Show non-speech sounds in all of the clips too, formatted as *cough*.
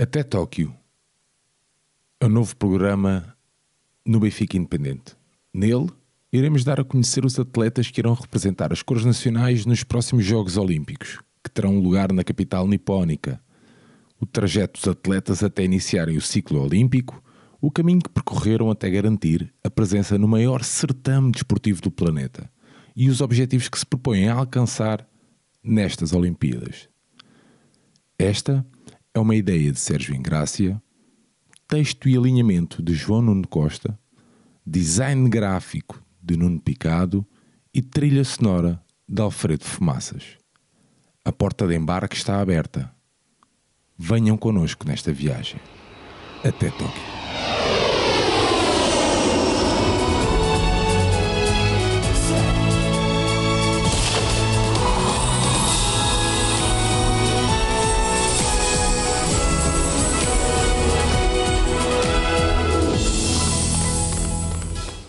Até Tóquio. É o novo programa no Benfica Independente. Nele, iremos dar a conhecer os atletas que irão representar as cores nacionais nos próximos Jogos Olímpicos, que terão lugar na capital nipónica. O trajeto dos atletas até iniciarem o ciclo olímpico, o caminho que percorreram até garantir a presença no maior certame desportivo do planeta e os objetivos que se propõem a alcançar nestas Olimpíadas. Esta é uma ideia de Sérgio Ingrácia, texto e alinhamento de João Nuno Costa, design gráfico de Nuno Picado e trilha sonora de Alfredo Fumaças. A porta de embarque está aberta. Venham connosco nesta viagem. Até Tóquio.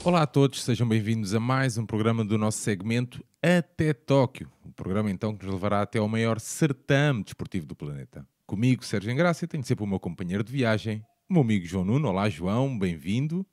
Olá a todos, sejam bem-vindos a mais um programa do nosso segmento Até Tóquio. O programa então que nos levará até ao maior certame desportivo do planeta. Comigo, Sérgio Engrácia, tenho sempre o meu companheiro de viagem, o meu amigo João Nuno. Olá, João, bem-vindo.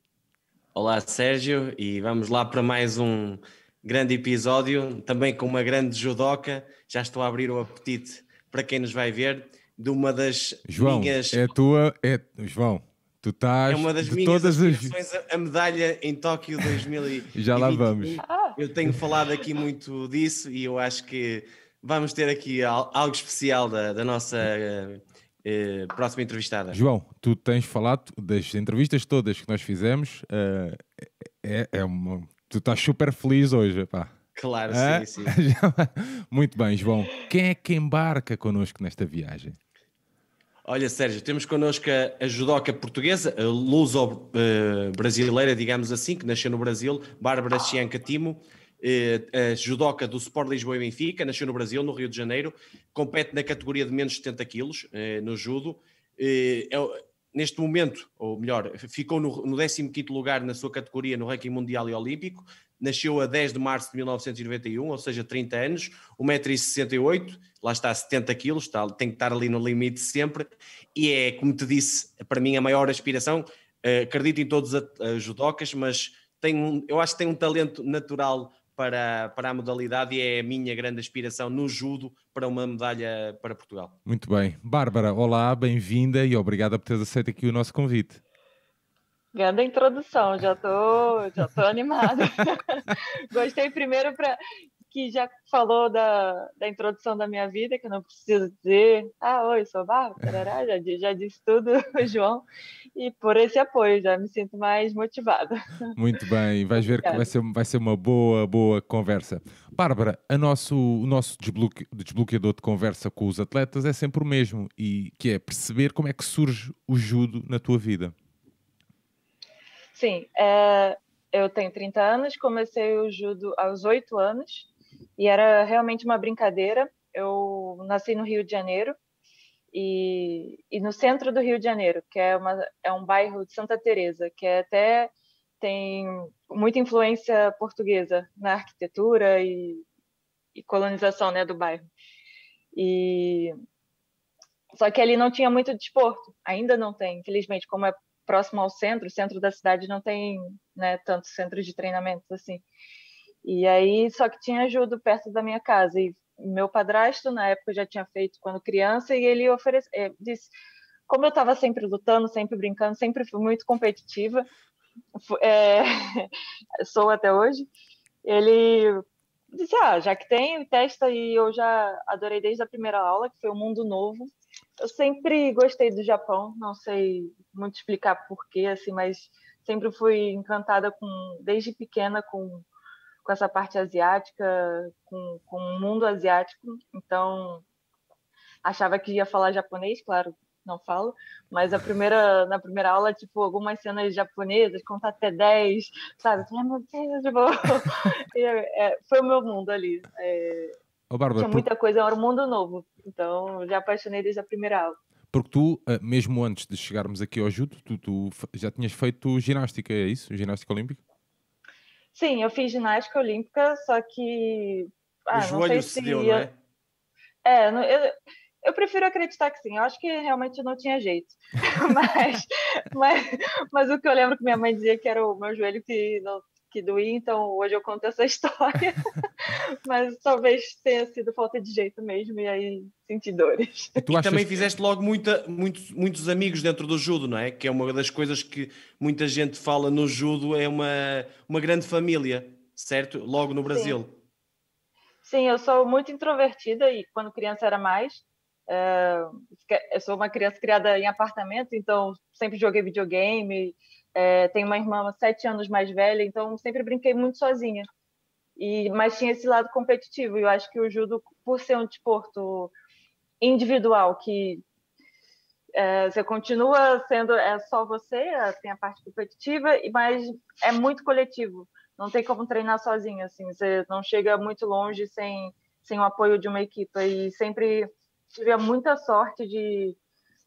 Olá, Sérgio, e vamos lá para mais um grande episódio, também com uma grande judoca. Já estou a abrir o apetite para quem nos vai ver, de uma das João, minhas. É tua, é João. Tu estás É uma das de minhas todas as aspirações a- a medalha em Tóquio *laughs* 2021. Já lá vamos. Eu tenho falado aqui muito disso e eu acho que vamos ter aqui al- algo especial da, da nossa eh, eh, próxima entrevistada. João, tu tens falado das entrevistas todas que nós fizemos, eh, é, é uma, tu estás super feliz hoje, pá. Claro, Hã? sim, sim. *laughs* Muito bem, João. Quem é que embarca connosco nesta viagem? Olha, Sérgio, temos connosco a, a judoca portuguesa, a luso-brasileira, digamos assim, que nasceu no Brasil, Bárbara Chianca Timo, eh, a judoca do Sport Lisboa e Benfica, nasceu no Brasil, no Rio de Janeiro, compete na categoria de menos de 70 quilos, eh, no judo. Eh, é neste momento, ou melhor, ficou no, no 15º lugar na sua categoria no ranking mundial e olímpico, nasceu a 10 de março de 1991, ou seja, 30 anos, 1,68m, lá está 70 quilos, está, tem que estar ali no limite sempre, e é, como te disse, para mim a maior aspiração, eh, acredito em todos os uh, judocas, mas tem um, eu acho que tem um talento natural para, para a modalidade e é a minha grande aspiração no judo para uma medalha para Portugal. Muito bem. Bárbara, olá, bem-vinda e obrigada por teres aceito aqui o nosso convite. Grande introdução, já tô, já tô animada. *laughs* Gostei primeiro para que já falou da, da introdução da minha vida, que eu não preciso dizer, ah, oi, sou Bárbara, tarará, já, já disse tudo, *laughs* João, e por esse apoio já me sinto mais motivada. Muito bem, vais ver que vai ser, vai ser uma boa, boa conversa. Bárbara, a nosso, o nosso desbloque- desbloqueador de conversa com os atletas é sempre o mesmo, e que é perceber como é que surge o judo na tua vida. Sim, é, eu tenho 30 anos, comecei o judo aos 8 anos e era realmente uma brincadeira. Eu nasci no Rio de Janeiro e, e no centro do Rio de Janeiro, que é, uma, é um bairro de Santa Teresa, que é até tem muita influência portuguesa na arquitetura e, e colonização né, do bairro. E só que ali não tinha muito desporto, ainda não tem, infelizmente, como é próximo ao centro, o centro da cidade não tem né, tantos centros de treinamentos assim. E aí, só que tinha judo perto da minha casa. E meu padrasto, na época, já tinha feito quando criança, e ele oferece, eh, disse: como eu estava sempre lutando, sempre brincando, sempre fui muito competitiva, eh, *laughs* sou até hoje, ele disse: ah, já que tem, testa, e eu já adorei desde a primeira aula, que foi o Mundo Novo. Eu sempre gostei do Japão, não sei muito explicar porquê, assim, mas sempre fui encantada com, desde pequena com, com essa parte asiática, com, com o mundo asiático. Então, achava que ia falar japonês, claro, não falo, mas a primeira, na primeira aula, tipo, algumas cenas japonesas, contar até 10, sabe? "Ai, meu Deus, tipo... *laughs* é, foi o meu mundo ali. É, Ó Bárbara, tinha por- muita coisa, era um mundo novo. Então, já apaixonei desde a primeira aula. porque tu, ah, mesmo antes de chegarmos aqui ao judo, tu, tu já tinhas feito ginástica, é isso? Ginástica olímpica? Sim, eu fiz ginástica olímpica, só que. o Ah, não joelho sei se não ia- é? É, eu, Eu prefiro acreditar que sim. Eu acho que realmente não tinha jeito. *laughs* mas, mas, mas o que eu lembro que minha mãe dizia que era o meu joelho que não, que doía, então hoje eu conto essa *laughs* história. Mas talvez tenha sido falta de jeito mesmo, e aí senti dores. E, tu e também fizeste logo muita, muitos, muitos amigos dentro do judo, não é? Que é uma das coisas que muita gente fala no judo, é uma, uma grande família, certo? Logo no Brasil. Sim. Sim, eu sou muito introvertida e quando criança era mais. Uh, eu sou uma criança criada em apartamento, então sempre joguei videogame, é, tenho uma irmã sete anos mais velha, então sempre brinquei muito sozinha. E mas tinha esse lado competitivo. E eu acho que o judo, por ser um desporto individual, que é, você continua sendo é só você, é, tem a parte competitiva, mas é muito coletivo. Não tem como treinar sozinho, assim. Você não chega muito longe sem sem o apoio de uma equipe. E sempre tive muita sorte de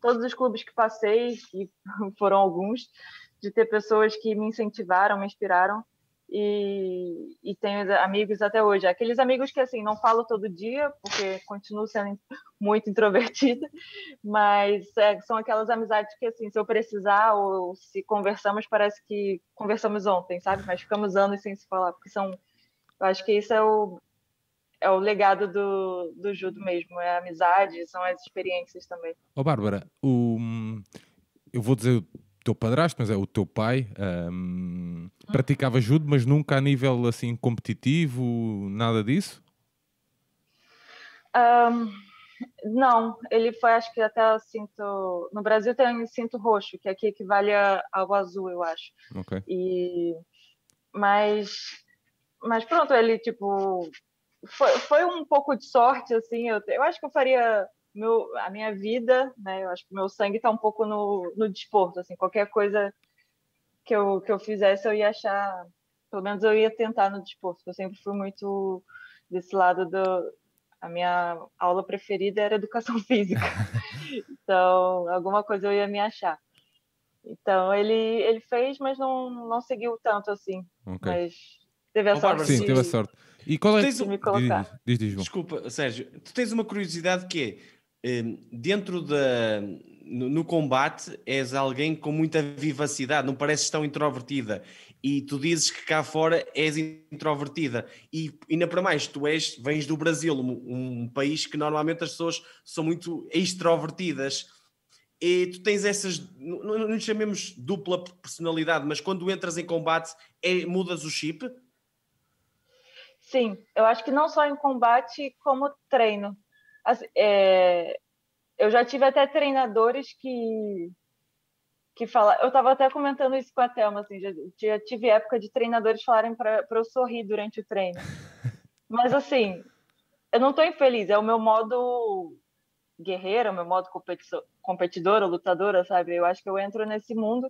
todos os clubes que passei, que *laughs* foram alguns, de ter pessoas que me incentivaram, me inspiraram e, e tenho amigos até hoje. Aqueles amigos que assim não falo todo dia porque continuo sendo muito introvertida, mas é, são aquelas amizades que assim se eu precisar ou se conversamos parece que conversamos ontem, sabe? Mas ficamos anos sem se falar porque são, eu acho que isso é o é o legado do, do judo mesmo, é a amizade, são as experiências também. Oh, Bárbara, o, eu vou dizer teu padrasto, mas é o teu pai, um, praticava judo, mas nunca a nível assim competitivo, nada disso? Um, não, ele foi, acho que até o cinto. No Brasil tem cinto roxo, que aqui equivale ao azul, eu acho. Ok. E, mas, mas pronto, ele tipo. Foi, foi um pouco de sorte, assim. Eu, eu acho que eu faria meu, a minha vida, né? Eu acho que meu sangue está um pouco no, no desporto, assim, qualquer coisa que eu, que eu fizesse eu ia achar, pelo menos eu ia tentar no desporto. Eu sempre fui muito desse lado do a minha aula preferida era educação *laughs* física. então, alguma coisa eu ia me achar. Então, ele ele fez, mas não não seguiu tanto assim. Okay. Mas teve a oh, sorte. Sim, de... teve a sorte. E qual é? colocar. Diz, diz, diz, Desculpa, Sérgio, tu tens uma curiosidade que é dentro da no, no, combate és alguém com muita vivacidade, não pareces tão introvertida. E tu dizes que cá fora és introvertida. E ainda para mais, tu és, vens do Brasil, um, um país que normalmente as pessoas são muito extrovertidas. E tu tens essas, não, não chamemos dupla personalidade, mas quando entras em combate, é, mudas o chip? Sim, eu acho que não só em combate, como treino. Assim, é, eu já tive até treinadores que que fala, eu estava até comentando isso com a Thelma, assim, já, já tive época de treinadores falarem para eu sorrir durante o treino. *laughs* Mas assim, eu não estou infeliz, é o meu modo guerreira, o meu modo competidora, lutadora, sabe? Eu acho que eu entro nesse mundo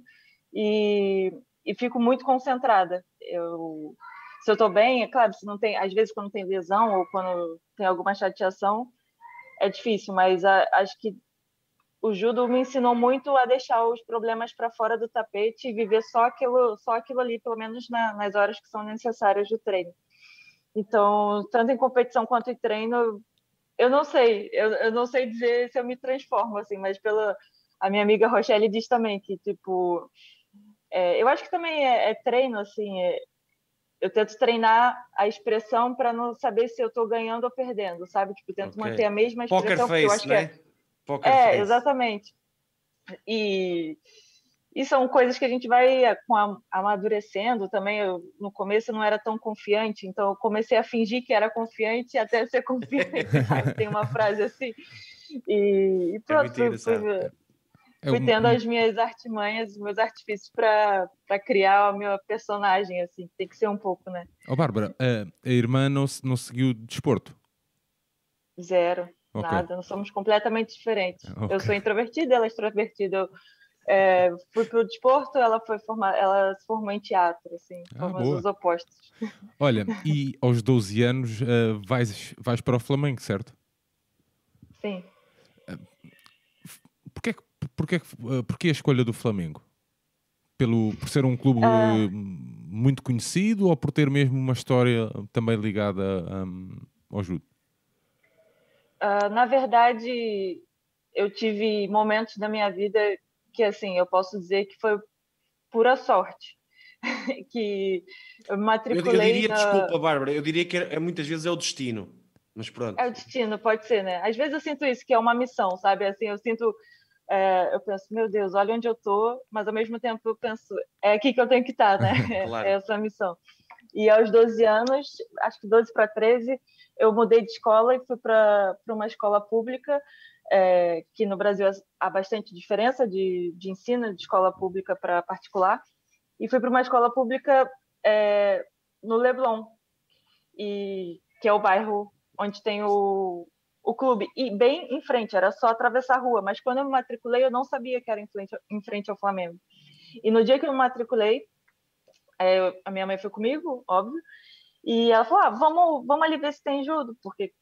e, e fico muito concentrada. Eu, se eu estou bem, é claro, se não tem, às vezes quando tem lesão ou quando tem alguma chateação, é difícil, mas a, acho que o judo me ensinou muito a deixar os problemas para fora do tapete e viver só aquilo, só aquilo ali, pelo menos na, nas horas que são necessárias do treino. Então, tanto em competição quanto em treino, eu não sei, eu, eu não sei dizer se eu me transformo assim, mas pela a minha amiga Rochelle diz também que tipo, é, eu acho que também é, é treino assim, é, eu tento treinar a expressão para não saber se eu estou ganhando ou perdendo, sabe? Tipo, tento okay. manter a mesma expressão. Poker face, eu acho né? que é... Poker é, face. exatamente. E, e são coisas que a gente vai amadurecendo também. Eu, no começo eu não era tão confiante, então eu comecei a fingir que era confiante até ser *laughs* confiante. Tem uma frase assim. E, e é pronto, é fui, fui, é fui tendo as minhas artimanhas, os meus artifícios para criar a minha personagem, assim, tem que ser um pouco, né? Ó, oh, Bárbara, a, a, irmã não, não seguiu desporto? Zero, okay. nada, nós somos completamente diferentes. *laughs* Okay. Eu sou introvertida, ela é extrovertida. Eu é, fui para o desporto, ela foi formar, ela se formou em teatro, assim, ah, os opostos. *laughs* Olha, e aos 12 anos uh, vais, vais para o Flamengo, certo? Sim. Porquê eh, porquê a escolha do Flamengo? Pelo, por ser um clube uh... muito conhecido ou por ter mesmo uma história também ligada um, ao judo? Uh, na verdade, eu tive momentos da minha vida que, assim, eu posso dizer que foi pura sorte. *laughs* que eu me matriculei. Eu, eu diria, na... desculpa, Bárbara, eu diria que é, muitas vezes é o destino. Mas pronto. É o destino, pode ser, né? Às vezes eu sinto isso, que é uma missão, sabe? Assim, eu sinto. É, eu penso, meu Deus, olha onde eu tô, mas ao mesmo tempo eu penso, é aqui que eu tenho que estar, né? *laughs* claro. É essa a missão. E aos 12 anos, acho que 12 para 13, eu mudei de escola e fui para uma escola pública, é, que no Brasil há bastante diferença de, de ensino de escola pública para particular. E fui para uma escola pública é, no Leblon, e, que é o bairro onde tem o, o clube. E bem em frente, era só atravessar a rua. Mas quando eu me matriculei, eu não sabia que era em frente, em frente ao Flamengo. E no dia que eu me matriculei, é, a minha mãe foi comigo, óbvio, e ela falou: ah, vamos, vamos ali ver se tem judo, porque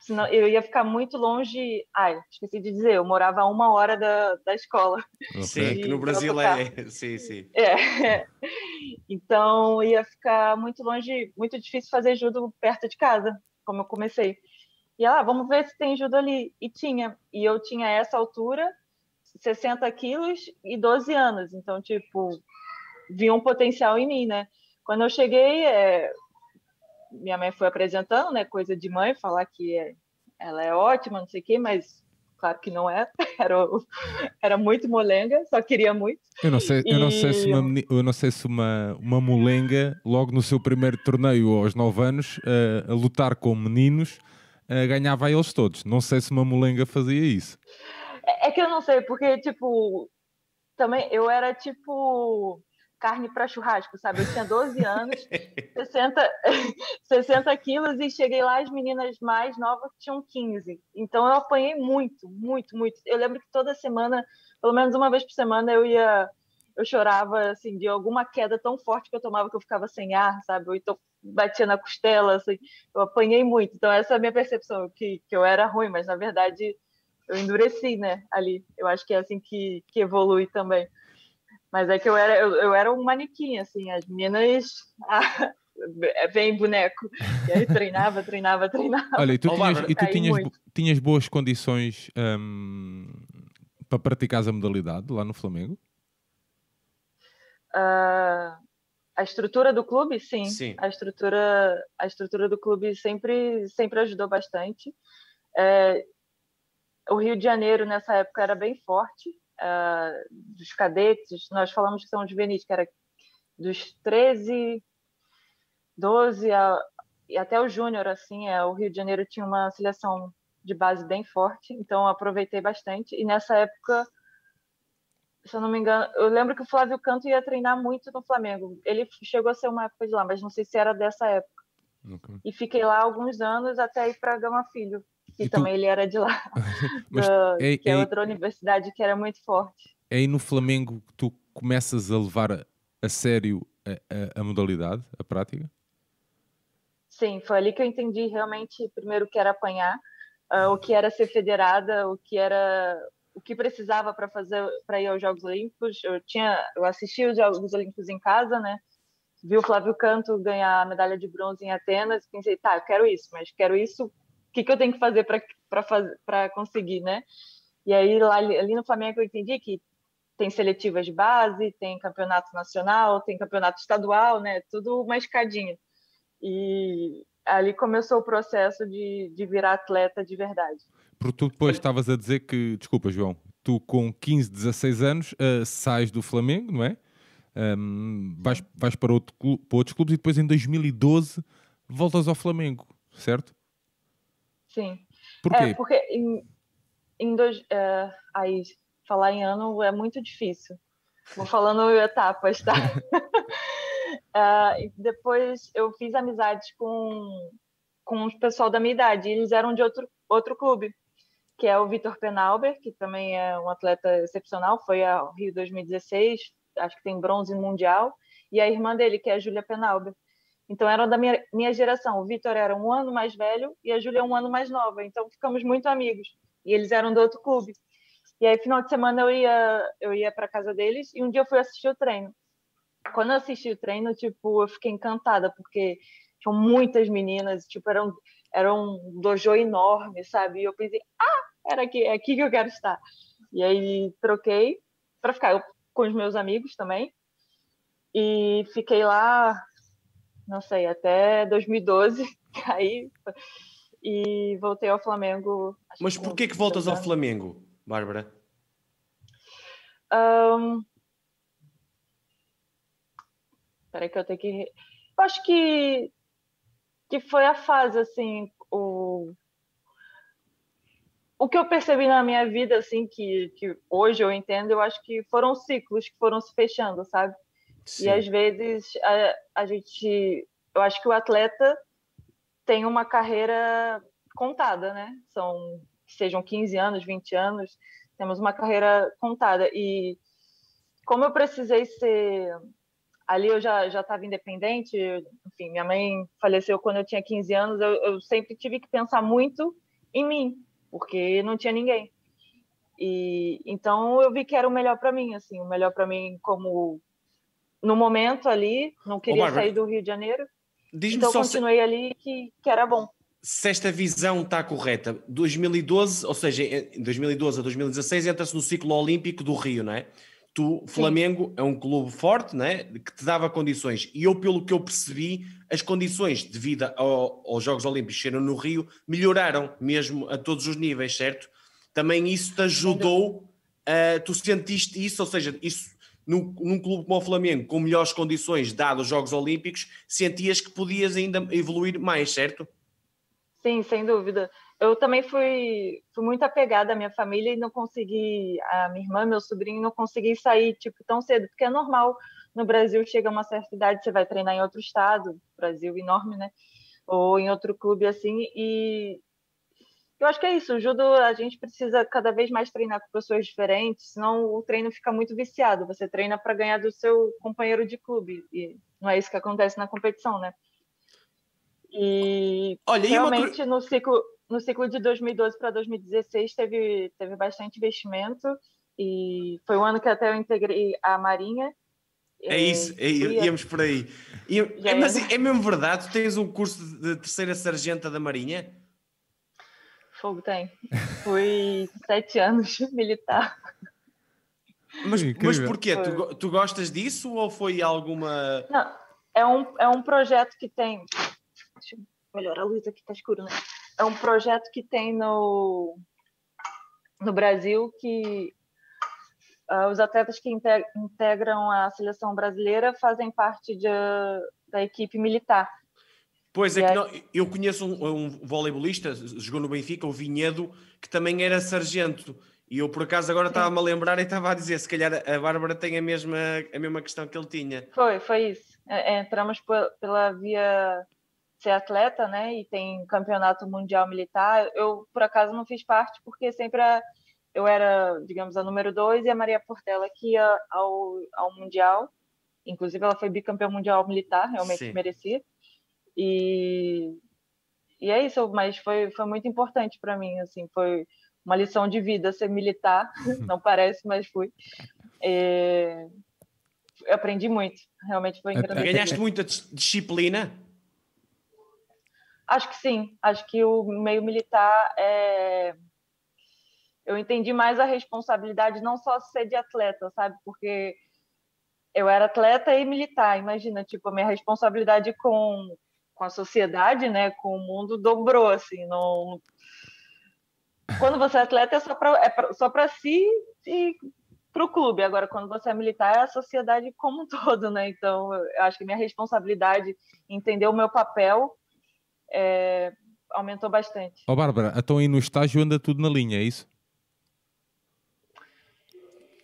senão eu ia ficar muito longe. Ai, esqueci de dizer, eu morava a uma hora da, da escola. Sim, que no Brasil é. *laughs* Sim, sim. É. Então ia ficar muito longe, muito difícil fazer judo perto de casa, como eu comecei. E ela, ah, vamos ver se tem judo ali. E tinha. E eu tinha essa altura, 60 quilos e 12 anos. Então, tipo, vi um potencial em mim, né? Quando eu cheguei, é, minha mãe foi apresentando, né? Coisa de mãe, falar que é, ela é ótima, não sei o quê, mas claro que não é. *laughs* Era, era muito molenga, só queria muito. Eu não sei, e... eu não sei se, uma, eu não sei se uma, uma molenga, logo no seu primeiro torneio aos 9 anos, uh, a lutar com meninos, uh, ganhava a eles todos. Não sei se uma molenga fazia isso. É, é que eu não sei, porque, tipo, também eu era tipo carne para churrasco, sabe? Eu tinha 12 *laughs* anos, 60, 60 *laughs* quilos e cheguei lá, as meninas mais novas tinham 15. Então eu apanhei muito, muito, muito. Eu lembro que toda semana, pelo menos uma vez por semana, eu ia. Eu chorava, assim, de alguma queda tão forte que eu tomava que eu ficava sem ar, sabe? Ou então batia na costela, assim. Eu apanhei muito. Então, essa é a minha percepção, que, que eu era ruim, mas na verdade eu endureci, né, ali. Eu acho que é assim que, que evolui também. Mas é que eu era, eu, eu era um manequim, assim, as meninas. Ah, *laughs* vem boneco. E aí treinava, treinava, treinava. Olha, e tu, tinhas, e tu tinhas, tinhas, boas condições um, para praticar a modalidade lá no Flamengo? Uh, a estrutura do clube, sim. sim. A estrutura, a estrutura do clube sempre, sempre ajudou bastante. É, o Rio de Janeiro nessa época era bem forte uh, dos cadetes, nós falamos que são juvenis, que era dos 13, 12 a, e até o júnior, assim, é, o Rio de Janeiro tinha uma seleção de base bem forte, então aproveitei bastante. E nessa época, se eu não me engano, eu lembro que o Flávio Canto ia treinar muito no Flamengo. Ele chegou a ser uma época de lá, mas não sei se era dessa época. Okay. E fiquei lá alguns anos até ir para Gama Filho que também ele era de lá, *laughs* Mas, *laughs* é, que é, é, outra universidade que era muito forte. É aí no Flamengo que tu começas a levar a, a sério a, a, a, modalidade, a prática? Sim, foi ali que eu entendi realmente primeiro o que era apanhar, uh, o que era ser federada, o que era o que precisava para fazer para ir aos Jogos Olímpicos. Eu tinha, eu assisti os Jogos Olímpicos em casa, né? Vi o Flávio Canto ganhar a medalha de bronze em Atenas, pensei, tá, eu quero isso, mas quero isso que, que eu tenho que fazer para conseguir, né? E aí, lá, ali no Flamengo, eu entendi que tem seletivas de base, tem campeonato nacional, tem campeonato estadual, né? Tudo uma escadinha. E ali começou o processo de, de virar atleta de verdade. Porque tu depois estavas a dizer que, desculpa, João, tu com 15, 16 anos uh, sais do Flamengo, não é? Um, vais, vais para, outro, para outros clubes e depois em 2012 voltas ao Flamengo, certo? Sim. Por quê? É, porque em, em dois, é, aí, falar em ano é muito difícil. Vou falando etapas, tá? uh, *laughs* depois eu fiz amizades com, com o pessoal da minha idade. eles eram de outro, outro clube, que é o Vitor Penalber, que também é um atleta excepcional. Foi ao Rio 2016, acho que tem bronze mundial. E a irmã dele, que é a Júlia Penalber. Então eram da minha, minha geração. O Vitor era um ano mais velho e a Júlia um ano mais nova. Então ficamos muito amigos. E eles eram do outro clube. E aí final de semana eu ia eu ia para casa deles e um dia eu fui assistir o treino. Quando eu assisti o treino, tipo, eu fiquei encantada porque tinham muitas meninas, tipo, eram era um dojo enorme, sabe? E eu pensei, ah, era aqui, é aqui que eu quero estar. E aí troquei para ficar com os meus amigos também. E fiquei lá, não sei, até 2012, *laughs* aí e voltei ao Flamengo. Mas por que que voltas ao Flamengo, Bárbara? Um... Peraí que eu tenho que... Eu acho que, que foi a fase, assim, o... O que eu percebi na minha vida, assim, que, que hoje eu entendo, eu acho que foram ciclos que foram se fechando, sabe? Sim. E às vezes a, a gente... Eu acho que o atleta tem uma carreira contada, né? São, sejam 15 anos, 20 anos, temos uma carreira contada. E como eu precisei ser. Ali eu já já estava independente, enfim, minha mãe faleceu quando eu tinha 15 anos, eu, eu sempre tive que pensar muito em mim, porque não tinha ninguém. E então eu vi que era o melhor para mim, assim, o melhor para mim como no momento ali, não queria sair do Rio de Janeiro. Então continuei se... ali que, que era bom. Se esta visão está correta, 2012, ou seja, em 2012 a 2016 entra-se no ciclo olímpico do Rio, não é? Tu, Flamengo Sim. é um clube forte, né, que te dava condições. E eu, pelo que eu percebi, as condições devido ao, aos Jogos Olímpicos serem no Rio melhoraram mesmo a todos os níveis, certo? Também isso te ajudou, tu sentiste isso, ou seja, isso num, num, clube como o Flamengo, com melhores condições, dados os Jogos Olímpicos, sentias que podias ainda evoluir mais, certo? Sim, sem dúvida. Eu também fui, fui muito apegada à minha família e não consegui, a minha irmã, meu sobrinho, não consegui sair tipo tão cedo, porque é normal. No Brasil, chega uma certa idade, você vai treinar em outro estado, Brasil enorme, né? Ou em outro clube assim, e eu acho que é isso. O judo, a gente precisa cada vez mais treinar com pessoas diferentes, senão o treino fica muito viciado. Você treina para ganhar do seu companheiro de clube, e não é isso que acontece na competição, né? E Olha, realmente uma... no ciclo no ciclo de 2012 para 2016 teve teve bastante investimento e foi o ano que até eu integrei a Marinha. É isso, é, íamos por aí. E, é, mas é mesmo verdade? Tu tens um curso de terceira sargenta da Marinha? Fogo tem. Fui *laughs* sete anos *laughs* militar. Mas, mas porquê? Tu, tu gostas disso ou foi alguma. Não, é um, é um projeto que tem. Deixa eu melhorar a luz aqui, tá escuro, né? É um projeto que tem no, no Brasil que uh, os atletas que integram a seleção brasileira fazem parte de, da equipe militar. Pois é, que não, eu conheço um, um voleibolista, jogou no Benfica, o Vinhedo, que também era sargento. E eu, por acaso, agora estava-me a lembrar e estava a dizer: se calhar a Bárbara tem a mesma, a mesma questão que ele tinha. Foi, foi isso. É, é entramos pela via ser atleta, né? E tem campeonato mundial militar. Eu, por acaso, não fiz parte porque sempre a, eu era, digamos, a número dois e a Maria Portela que ia ao, ao mundial. Inclusive, ela foi bicampeã mundial militar, realmente Sim. merecia. E, e é isso, mas foi, foi muito importante para mim, assim, foi uma lição de vida ser militar, *laughs* não parece, mas fui. É, aprendi muito, realmente foi engraçado. Ganhaste muita disciplina? Acho que sim, acho que o meio militar é... Eu entendi mais a responsabilidade não só ser de atleta, sabe? Porque eu era atleta e militar, imagina, tipo, a minha responsabilidade com com a sociedade, né, com o mundo dobrou assim, não quando você é atleta é só para é pra, só para si e para o clube. Agora, quando você é militar, é a sociedade como um *laughs* todo, né? Então, eu acho que minha responsabilidade, entender o meu papel, é, aumentou bastante. Ó, oh, Bárbara, então aí no estágio anda tudo na linha, é isso?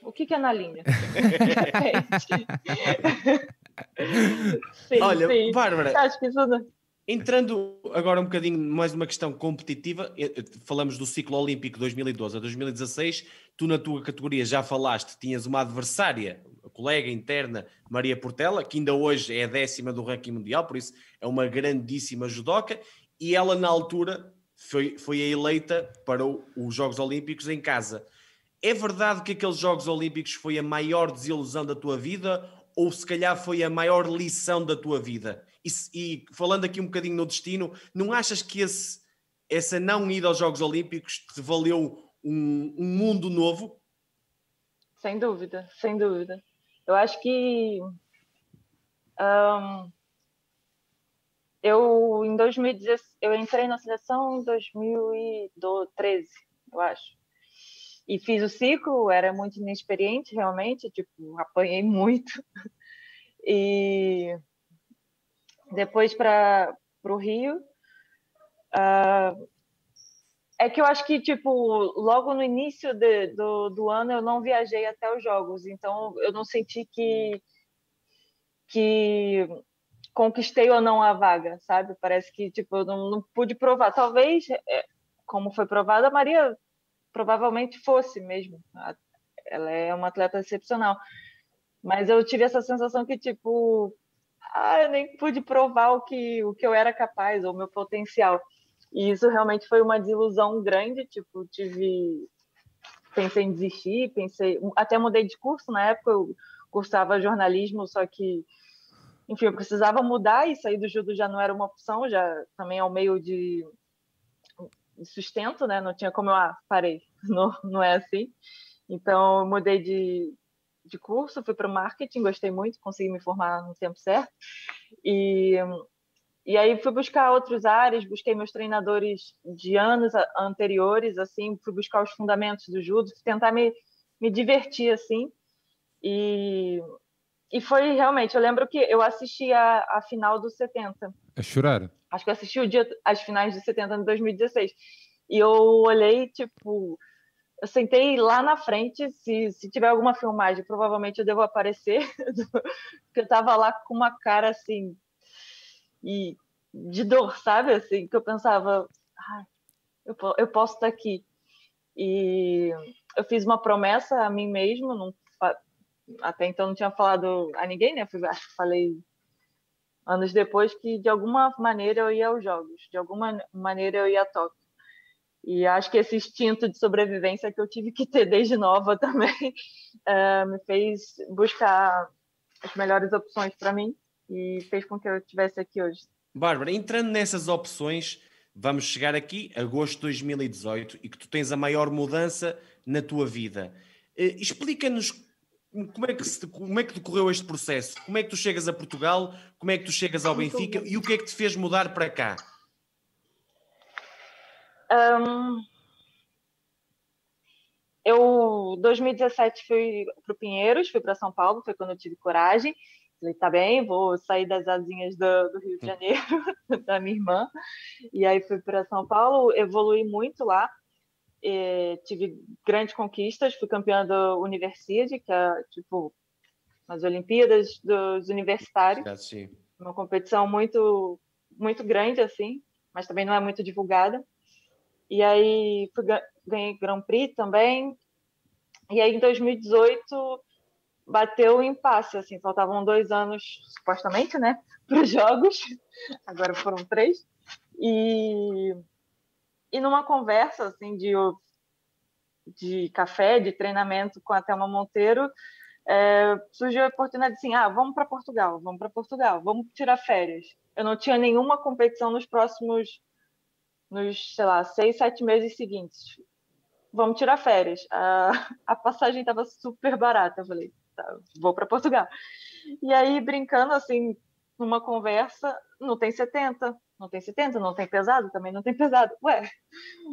O que, que é na linha? *laughs* sim, Olha, sim. Bárbara, entrando agora um bocadinho mais numa questão competitiva, eh, eh, falamos do ciclo olímpico 2012 a 2016. Tu, na tua categoria, já falaste, tinhas uma adversária, colega interna Maria Portela, que ainda hoje é décima do ranking mundial, por isso é uma grandíssima judoca, e ela, na altura, foi, foi eleita para o, os Jogos Olímpicos em casa. É verdade que aqueles Jogos Olímpicos foi a maior desilusão da tua vida ou se calhar foi a maior lição da tua vida? E, e, falando aqui um bocadinho no destino, não achas que esse, essa não ida aos Jogos Olímpicos te valeu um, um mundo novo? Sem dúvida, sem dúvida. Eu acho que um, eu em 2016 eu entrei na seleção em 2013, eu acho. E fiz o ciclo, era muito inexperiente realmente, tipo, apanhei muito. E depois para o Rio, uh, é que eu acho que, tipo, logo no início de, do, do ano eu não viajei até os jogos, então eu não senti que, que conquistei ou não a vaga, sabe? Parece que, tipo, eu não, não pude provar. Talvez, é, como foi provada, a Maria provavelmente fosse mesmo. Ela é uma atleta excepcional. Mas eu tive essa sensação que, tipo, ah, eu nem pude provar o que, o que eu era capaz, ou meu potencial. E isso realmente foi uma desilusão grande, tipo, tive pensei em desistir, pensei, até mudei de curso na época, eu cursava jornalismo, só que enfim, eu precisava mudar e sair do judo já não era uma opção, já também é um meio de, sustento, né? Não tinha como eu, ah, parei, *laughs* não, não é assim. Então, eu mudei de, de curso, fui para o marketing, gostei muito, consegui me formar no tempo certo. E e aí fui buscar outras áreas, busquei meus treinadores de anos anteriores, assim, fui buscar os fundamentos do judo, tentar me, me divertir, assim. E, e foi realmente, eu lembro que eu assisti a, a final dos 70. A chorar? Acho que eu assisti o dia, as finais dos 70 em 2016. E eu olhei, tipo, eu sentei lá na frente, se, se tiver alguma filmagem, provavelmente eu devo aparecer, *laughs* porque eu tava lá com uma cara assim, e de dor, sabe? Assim, que eu pensava, ah, eu, eu posso estar aqui. E eu fiz uma promessa a mim mesmo, não, até então não tinha falado a ninguém, né? Acho que falei anos depois que de alguma maneira eu ia aos jogos, de alguma maneira eu ia a Tóquio. E acho que esse instinto de sobrevivência que eu tive que ter desde nova *laughs* também uh, me fez buscar as melhores opções para mim e fez com que eu estivesse aqui hoje. Bárbara, entrando nessas opções, vamos chegar aqui, agosto de 2018, e que tu tens a maior mudança na tua vida. Uh, Explica-nos como é, que se, como é que decorreu este processo? Como é que tu chegas a Portugal? Como é que tu chegas ao Benfica? E o que é que te fez mudar para cá? Um, eu, 2017, fui para o Pinheiros, fui para São Paulo, foi quando eu tive coragem. Falei, tá bem, vou sair das asinhas do, do Rio de Janeiro, *laughs* da minha irmã. E aí fui para São Paulo, evolui muito lá. tive grandes conquistas, fui campeã da Universidade, que é tipo as Olimpíadas dos Universitários. Sim. Uma competição muito muito grande assim, mas também não é muito divulgada. E aí fui, ganhei Grand Prix também. E aí em 2018 bateu o impasse, assim, faltavam dois anos, supostamente, né, *laughs* para os jogos, agora foram três, e, e numa conversa, assim, de, de café, de treinamento com a Thelma Monteiro, é, surgiu a oportunidade assim, ah, vamos para Portugal, vamos para Portugal, vamos tirar férias. Eu não tinha nenhuma competição nos próximos, nos, sei lá, seis, sete meses seguintes. Vamos tirar férias. A, *laughs* a passagem estava super barata. Eu falei, tá, vou para Portugal. E aí, brincando assim, numa conversa, não tem 70, não tem 70, não tem pesado, também não tem pesado. Ué,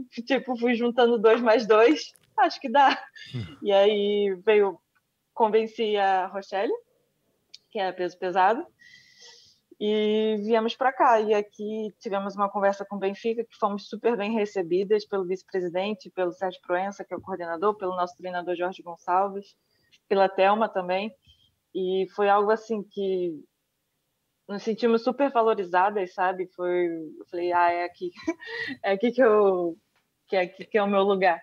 *laughs* tipo, fui juntando dois mais dois, acho que dá. Hum. E aí veio, convenci a Rochelle, que é peso pesado, e viemos para cá. E aqui tivemos uma conversa com o Benfica, que fomos super bem recebidas pelo vice-presidente, pelo Sérgio Proença, que é o coordenador, pelo nosso treinador Jorge Gonçalves pela Telma também. E foi algo assim que nos sentimos super valorizadas, sabe? Foi, eu falei, ah, é aqui, *laughs* é aqui que eu, que é aqui que é o meu lugar.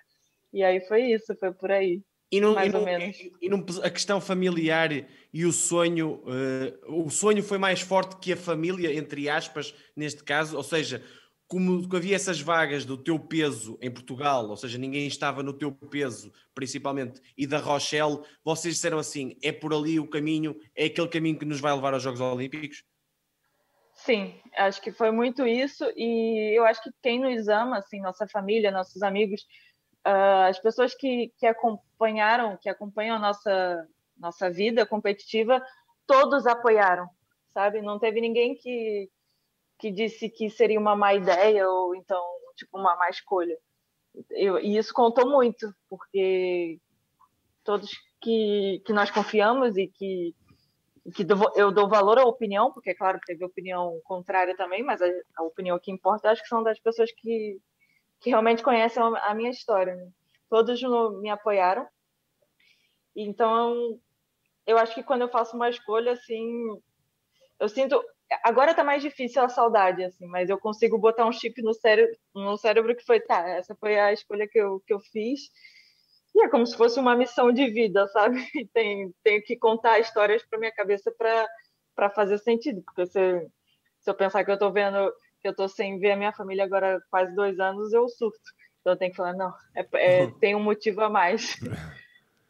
E aí foi isso, foi por aí. E, não, mais e, ou menos. e não, a questão familiar e o sonho, uh, o sonho foi mais forte que a família, entre aspas, neste caso, ou seja, como havia essas vagas do teu peso em Portugal, ou seja, ninguém estava no teu peso, principalmente, e da Rochelle, vocês disseram assim: é por ali o caminho, é aquele caminho que nos vai levar aos Jogos Olímpicos? Sim, acho que foi muito isso e eu acho que quem nos ama, assim, nossa família, nossos amigos, uh, as pessoas que, que acompanharam, que acompanham a nossa nossa vida competitiva, todos apoiaram, sabe? Não teve ninguém que que disse que seria uma má ideia ou então tipo uma má escolha. Eu, e isso contou muito, porque todos que, que nós confiamos e que, que eu dou valor à opinião, porque é claro que teve opinião contrária também, mas a, a opinião que importa acho que são das pessoas que, que realmente conhecem a minha história. Né? Todos me apoiaram. Então, eu acho que quando eu faço uma escolha, assim, eu sinto agora tá mais difícil a saudade, assim, mas eu consigo botar um chip no cérebro, no cérebro que foi, tá, essa foi a escolha que eu, que eu fiz. E é como se fosse uma missão de vida, sabe? *laughs* Tem, tenho que contar histórias para minha cabeça para fazer sentido, porque se, se eu pensar que eu tô vendo, que eu tô sem ver a minha família agora quase dois anos, eu surto. Então eu tenho que falar, não, é, é, *laughs* tem um motivo a mais. *laughs*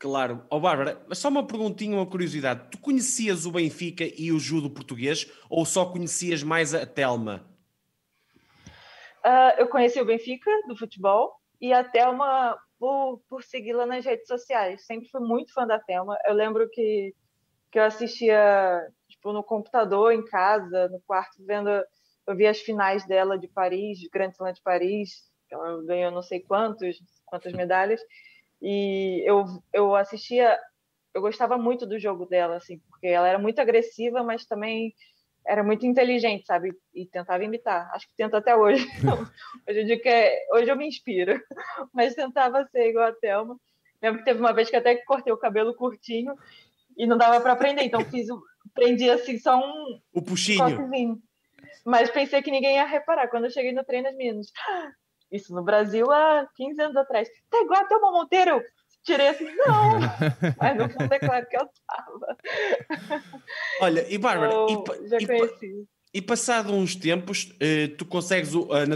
Claro. Ó oh, Bárbara, mas só uma perguntinha, uma curiosidade. Tu conhecias o Benfica e o judo português ou só conhecias mais a Telma? Uh, eu conheci o Benfica do futebol e a Telma por, por segui-la nas redes sociais. Sempre fui muito fã da Telma. Eu lembro que, que eu assistia tipo, no computador, em casa, no quarto, vendo. Eu vi as finais dela de Paris, de Grande Slam de Paris. Ela ganhou não sei quantos, quantas medalhas. E eu, eu assistia, eu gostava muito do jogo dela, assim, porque ela era muito agressiva, mas também era muito inteligente, sabe? E tentava imitar. Acho que tento até hoje. *laughs* hoje eu digo que é, hoje eu me inspiro, *laughs* mas tentava ser igual a Thelma. Lembro que teve uma vez que até cortei o cabelo curtinho e não dava para aprender, então fiz prendi assim só um o puxinho. Um mas pensei que ninguém ia reparar. Quando eu cheguei no treino, as meninas, isso no Brasil há 15 anos atrás. Tá igual a Thelma Monteiro. Tirei assim, não. *laughs* Mas no fundo é claro que eu tava. Olha, e Bárbara, eu e, já e, conheci. E passado uns tempos, eh, tu consegues a,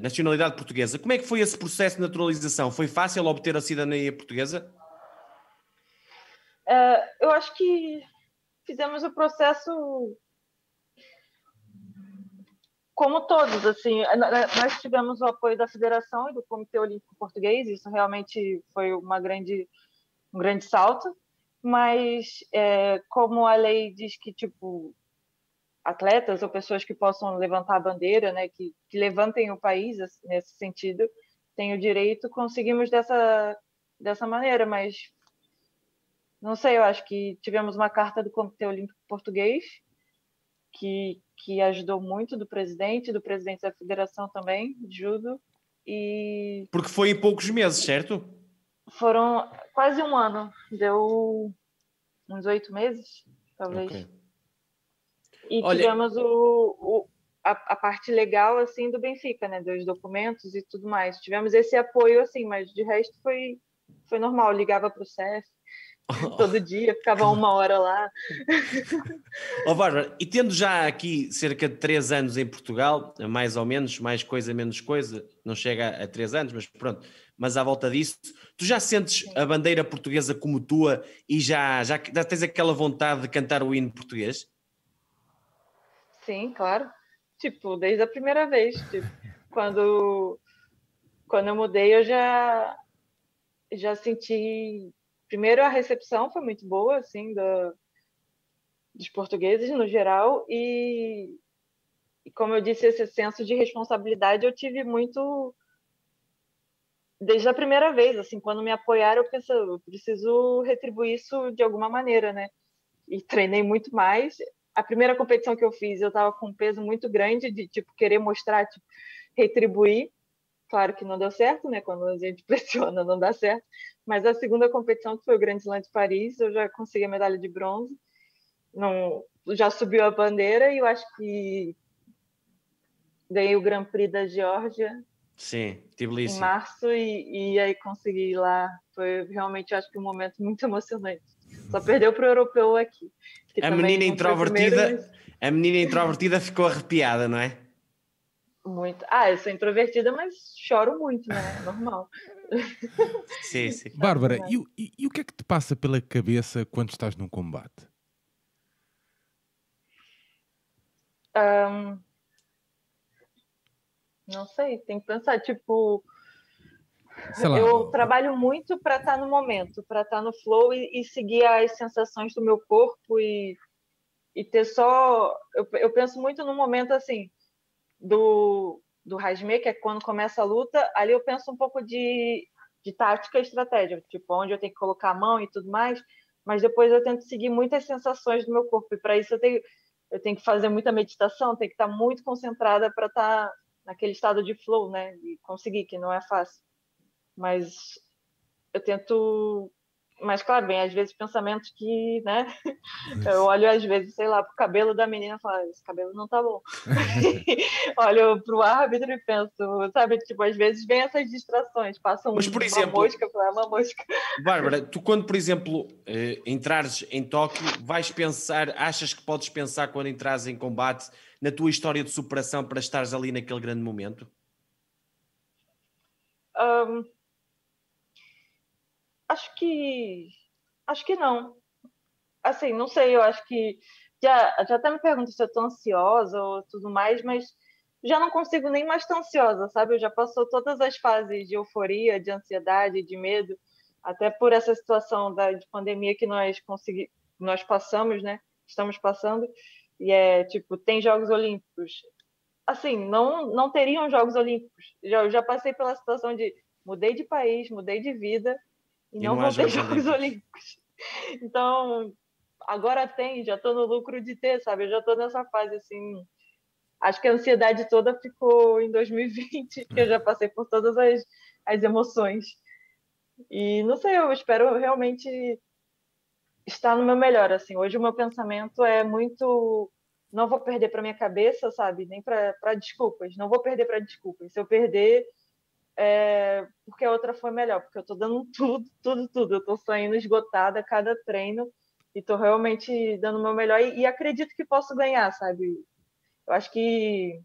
nacionalidade portuguesa. Como é que foi esse processo de naturalização? Foi fácil obter a cidadania portuguesa? Uh, eu acho que fizemos o processo como todos, assim, nós tivemos o apoio da Federação e do Comitê Olímpico Português, isso realmente foi uma grande, um grande salto, mas é, como a lei diz que, tipo, atletas ou pessoas que possam levantar a bandeira, né, que, que levantem o país nesse sentido, têm o direito, conseguimos dessa, dessa maneira, mas não sei, eu acho que tivemos uma carta do Comitê Olímpico Português que, que ajudou muito do presidente, do presidente da federação também, de judo. E... Porque foi em poucos meses, certo? Foram quase um ano, deu uns oito meses, talvez. Okay. E Olha... tivemos o, o a, a, parte legal assim do Benfica, né, dos documentos e tudo mais. Tivemos esse apoio assim, mas de resto foi foi normal. ligava para o CEF, *laughs* todo dia, ficava uma hora lá. *laughs* oh, Bárbara, e tendo já aqui cerca de três anos em Portugal, mais ou menos, mais coisa, menos coisa, não chega a três anos, mas pronto, mas à volta disso, tu já sentes a bandeira portuguesa como tua e já, já, já tens aquela vontade de cantar o hino português? Sim, claro. Tipo, desde a primeira vez, tipo, quando, quando eu mudei, eu já, já senti primeiro a recepção foi muito boa, assim, da, dos portugueses no geral e, e, como eu disse, esse senso de responsabilidade eu tive muito desde a primeira vez, assim, quando me apoiaram, eu pensei, eu preciso retribuir isso de alguma maneira, né? E treinei muito mais. A primeira competição que eu fiz, eu estava com um peso muito grande de tipo querer mostrar, tipo, retribuir. Claro que não deu certo, né? Quando a gente *laughs* pressiona, não dá certo. Mas a segunda competição, que foi o Grande Slam de Paris, eu já consegui a medalha de bronze. Não, já subiu a bandeira e eu acho que ganhei o Grand Prix da Geórgia. Sim, Tbilisi. Em março e, e aí consegui ir lá. Foi realmente, acho que um momento muito emocionante. Só perdeu para o europeu aqui. A menina introvertida, a menina introvertida ficou arrepiada, não é? Muito. Ah, eu sou introvertida, mas choro muito, né? Normal. *laughs* Sim, sim. Bárbara, e, e, e, o que é que te passa pela cabeça quando estás num combate? Um, não sei, tem que pensar, tipo, eu trabalho muito para estar tá no momento, para estar tá no flow e, e, seguir as sensações do meu corpo e, e ter só. Eu, eu penso muito no momento assim, do, do é quando começa a luta, ali eu penso um pouco de, de tática e estratégia, tipo, onde eu tenho que colocar a mão e tudo mais, mas depois eu tento seguir muitas sensações do meu corpo, e para isso eu tenho, eu tenho que fazer muita meditação, tenho que estar muito concentrada para estar tá naquele estado de flow, né, e conseguir, que não é fácil. Mas eu tento mas claro, bem, às vezes pensamentos que, né? Eu olho às vezes, sei lá, pro cabelo da menina e falo, ah, esse cabelo não tá bom. *laughs* olho pro árbitro e penso, sabe, tipo, às vezes vem essas distrações, passam mas, por uma exemplo, mosca, ah, uma mosca. Bárbara, tu quando, por exemplo, eh, entrares em Tóquio, vais pensar, achas que podes pensar quando entrares em combate na tua história de superação para estares ali naquele grande momento? Um, Acho que. Acho que não. Assim, não sei, eu acho que. Já, já até me pergunto se eu tô ansiosa ou tudo mais, mas já não consigo nem mais estar ansiosa, sabe? Eu já passou todas as fases de euforia, de ansiedade, de medo, até por essa situação da de pandemia que nós consegui, nós passamos, né? Estamos passando. E é tipo, tem Jogos Olímpicos. Assim, não não teriam Jogos Olímpicos. Já, eu já passei pela situação de mudei de país, mudei de vida, e, não, não vão ter Jogos Olímpicos. *laughs* Então, agora tem, já estou no lucro de ter, sabe? Eu já estou nessa fase assim. Acho que a ansiedade toda ficou em 2020, que eu já passei por todas as, as emoções. E não sei, eu espero realmente estar no meu melhor. Assim, hoje o meu pensamento é muito não vou perder para minha cabeça, sabe? Nem para desculpas. Não vou perder para desculpas. Se eu perder, é, porque a outra foi melhor, porque eu estou dando *laughs* tudo, tudo, tudo. Eu estou saindo esgotada a cada treino e estou realmente dando o meu melhor e, e, acredito que posso ganhar, sabe? Eu acho que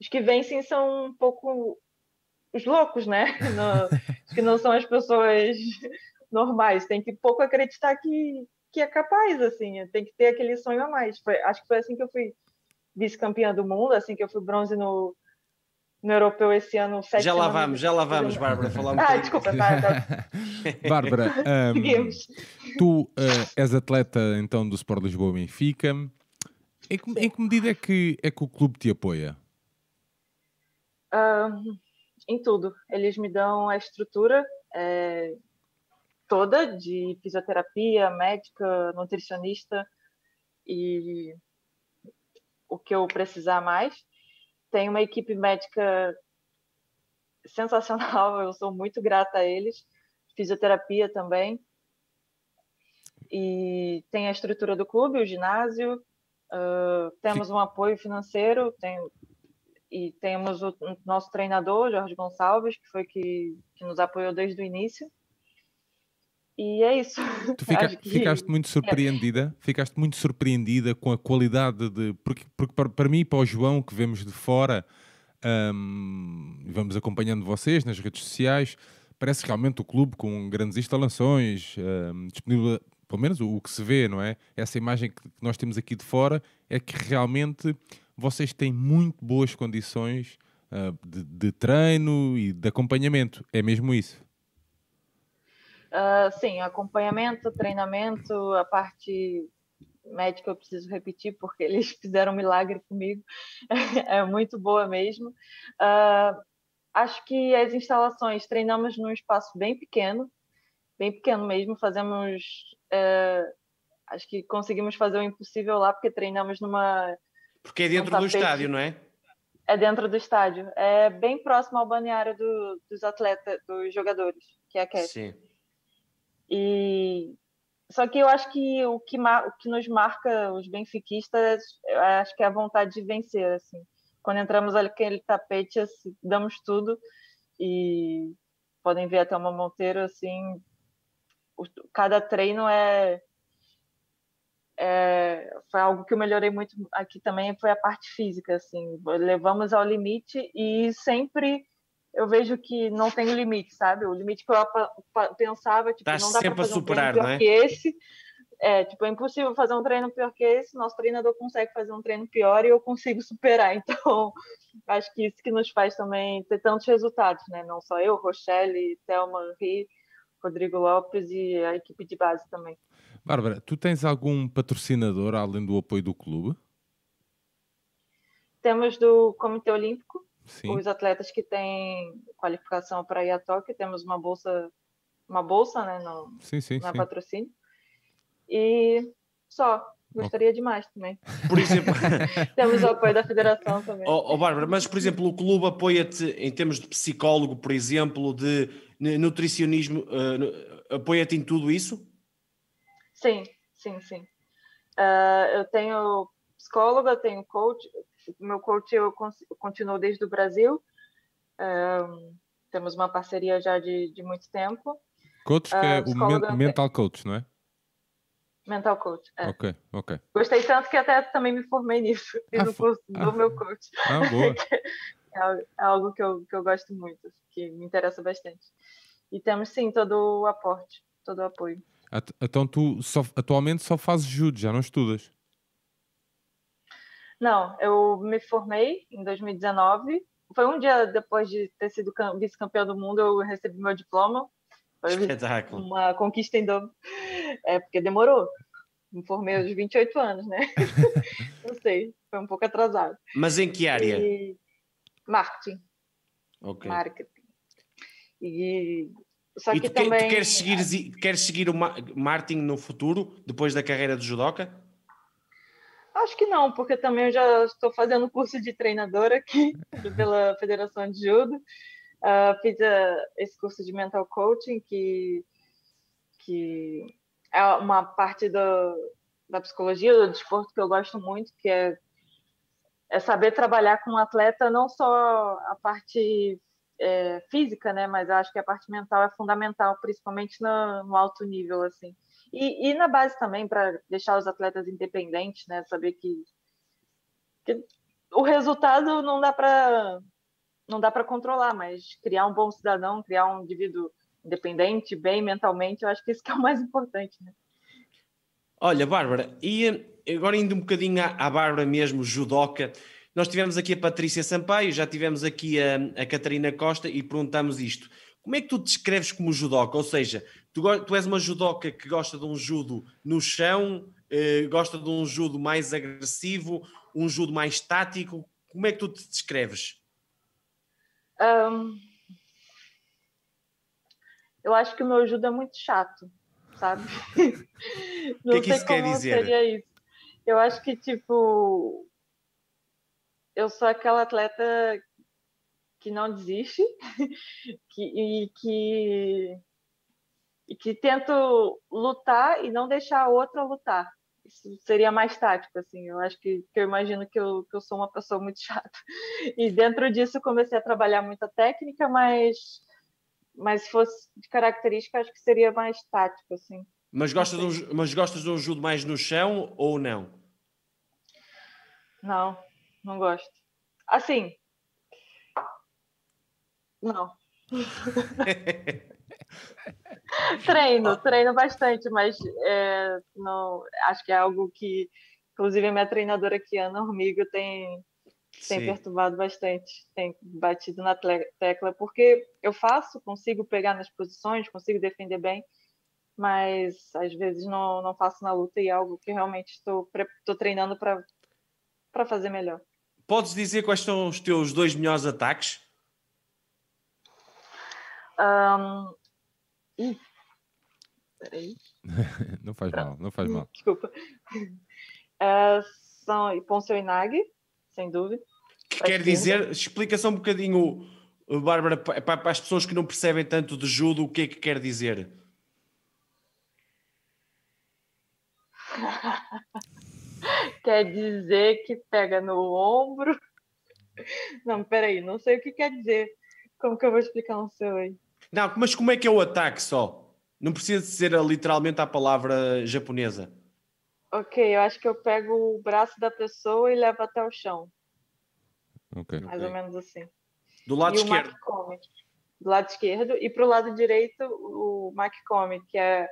os que vencem são um pouco os loucos, né? *laughs* No, que não são as pessoas *laughs* normais. Tem que pouco acreditar que, que é capaz, assim. Tem que ter aquele sonho a mais. Foi, acho que foi assim que eu fui vice-campeã do mundo, assim que eu fui bronze no no europeu esse ano. Já lá vamos, já lá vamos, Bárbara, falar um *laughs* Ah, desculpa, tá, tá. *laughs* Bárbara, *laughs* um, tu uh, és atleta então do Sport Lisboa Benfica. Em que, em que, medida é que, é que o clube te apoia? Uh, em tudo. Eles me dão a estrutura é, toda de fisioterapia, médica, nutricionista e o que eu precisar mais tem uma equipe médica sensacional, *laughs* eu sou muito grata a eles, fisioterapia também. E tem a estrutura do clube, o ginásio, uh, temos um apoio financeiro, tem, e temos o nosso treinador, Jorge Gonçalves, que foi que, que nos apoiou desde o início. E é isso. Tu ficaste, *laughs* que... ficaste muito surpreendida, é. ficaste muito surpreendida com a qualidade de. Porque, porque para, para mim e para o João, que vemos de fora, um, vamos acompanhando vocês nas redes sociais, parece realmente o clube com grandes instalações, um, disponível, pelo menos o, o, que se vê, não é? Essa imagem que, nós temos aqui de fora é que realmente vocês têm muito boas condições uh, de, de treino e de acompanhamento. É mesmo isso? Uh, sim, acompanhamento, treinamento, a parte médica eu preciso repetir porque *laughs* eles fizeram um milagre comigo, *laughs* é muito boa mesmo. Uh, acho que as instalações treinamos num espaço bem pequeno, bem pequeno mesmo, fazemos. Uh, acho que conseguimos fazer o impossível lá porque treinamos numa. Porque é dentro do estádio, não é? É dentro do estádio. É bem próximo ao balneário do, dos atletas, dos jogadores, que é a CAT. Sim. E só que eu acho que o que, o que nos marca os benfiquistas, acho que é a vontade de vencer, assim. Quando entramos ali aquele tapete, assim, damos tudo e podem ver até uma Monteiro, assim, cada treino é, é, foi algo que eu melhorei muito aqui também foi a parte física assim levamos ao limite e sempre eu vejo que não tem limite, sabe? O limite que eu pensava, tipo, tá não dá para fazer superar, um não é? que esse, É, tipo, é impossível fazer um treino pior que esse, nosso treinador consegue fazer um treino pior e eu consigo *laughs* superar. Então, acho que isso que nos faz também ter tantos resultados, né? Não só eu, Rochelle, Thelma, Henri, Rodrigo Lopes e a equipe de base também. Bárbara, tu tens algum patrocinador além do apoio do clube? Temos do Comitê Olímpico, Sim. os atletas que têm qualificação para ir a Tóquio, temos uma bolsa, uma bolsa, né, no, sim, sim, na sim. patrocínio. E só, gostaria de mais também. Por exemplo, *laughs* Temos o apoio da federação também. oh, oh, Bárbara, mas por exemplo, o clube apoia-te em termos de psicólogo, por exemplo, de nu- nutricionismo, nu- apoia-te em tudo isso? Sim, sim, sim. Ah, eu tenho psicóloga, tenho coach. O meu coach eu continuo desde o Brasil. Ah, temos uma parceria já de, de muito tempo. Coach, que Ah, é o psicóloga- men- mental coach, não é? Mental coach. é. Ok, ok. Gostei tanto que até também me formei nisso. *laughs* Fiz Ah, o fo- curso ah. do meu coach. Ah, boa. *laughs* É é algo que eu, que eu gosto muito, que me interessa bastante. E temos sim todo o aporte, todo o apoio. Então tu só- atualmente só fazes judo, já não estudas? Não, eu me formei em 2019. Foi um dia depois de ter sido cam- vice-campeão do mundo, eu recebi meu diploma. Foi *laughs* Espetáculo. uma conquista em dobro. É, porque demorou. Me formei aos 28 anos, né? *laughs* Não sei, foi um pouco atrasado. Mas em que área? E marketing, Ok. marketing. E só E que tu, que- tu também queres seguir, queres seguir o ma- marketing no futuro, depois da carreira de judoca? Acho que não, porque também eu já estou fazendo curso de treinadora aqui *laughs* pela Federação de Judo. Ah, fiz ah, esse curso de mental coaching, que, que é uma parte do, da psicologia, do desporto que eu gosto muito, que é, é saber trabalhar com o atleta, não só a parte é, física, né, mas acho que a parte mental é fundamental, principalmente no, no alto nível, assim. E, e na base também, para deixar os atletas independentes, né? Saber que, que o resultado não dá para não dá para controlar, mas criar um bom cidadão, criar um indivíduo independente, bem mentalmente, eu acho que isso que é o mais importante, né? Olha, Bárbara, e agora indo um bocadinho à, à Bárbara mesmo, judoca, nós tivemos aqui a Patrícia Sampaio, já tivemos aqui a, a Catarina Costa e perguntamos isto. Como é que tu descreves como judoca? Ou seja, tu, tu és uma judoca que gosta de um judo no chão, eh, gosta de um judo mais agressivo, um judo mais tático. Como é que tu te descreves? Ahn, eu acho que o meu judo é muito chato, sabe? *laughs* Não que sei isso quer como dizer? seria isso. Eu acho que, tipo, eu sou aquela atleta que não desiste *laughs* que, e que e que tento lutar e não deixar a outra lutar. Isso seria mais tático, assim. Eu acho que, que eu imagino que eu, que eu sou uma pessoa muito *laughs* chata. E dentro disso comecei a trabalhar muita técnica, mas, mas se fosse de característica, acho que seria mais tático, assim. Mas gostas, de um, mas gostas de um judo mais no chão ou não? Não, não gosto. Assim. Não. *laughs* *laughs* treino, treino bastante, mas é, não, acho que é algo que, inclusive, a minha treinadora aqui, Ana Hormigo, tem, tem Sim. perturbado bastante, tem batido na tecla, porque eu faço, consigo pegar nas posições, consigo defender bem, mas às vezes não, não faço na luta e é algo que realmente estou, treinando para fazer melhor. Podes dizer quais são os teus dois melhores ataques? Ahn, Ih, peraí. *laughs* não faz mal, não faz mal. *laughs* Desculpa. *laughs* É, são Ponceu e Nag, sem dúvida. Que quer dizer, explica só um bocadinho, uh, Bárbara, pa- para as pessoas que não percebem tanto de judo, o que é que quer dizer? Quer dizer que pega no ombro. Não, peraí, não sei o que quer dizer. Como que eu vou explicar no seu aí? Não, mas como é que é o ataque só? Não precisa ser literalmente a palavra japonesa. Ok, eu acho que eu pego o braço da pessoa e levo até o chão. Ok. Mais Ok. ou menos assim. Do lado e esquerdo. do lado esquerdo. E para o lado direito, o Makikomi, que é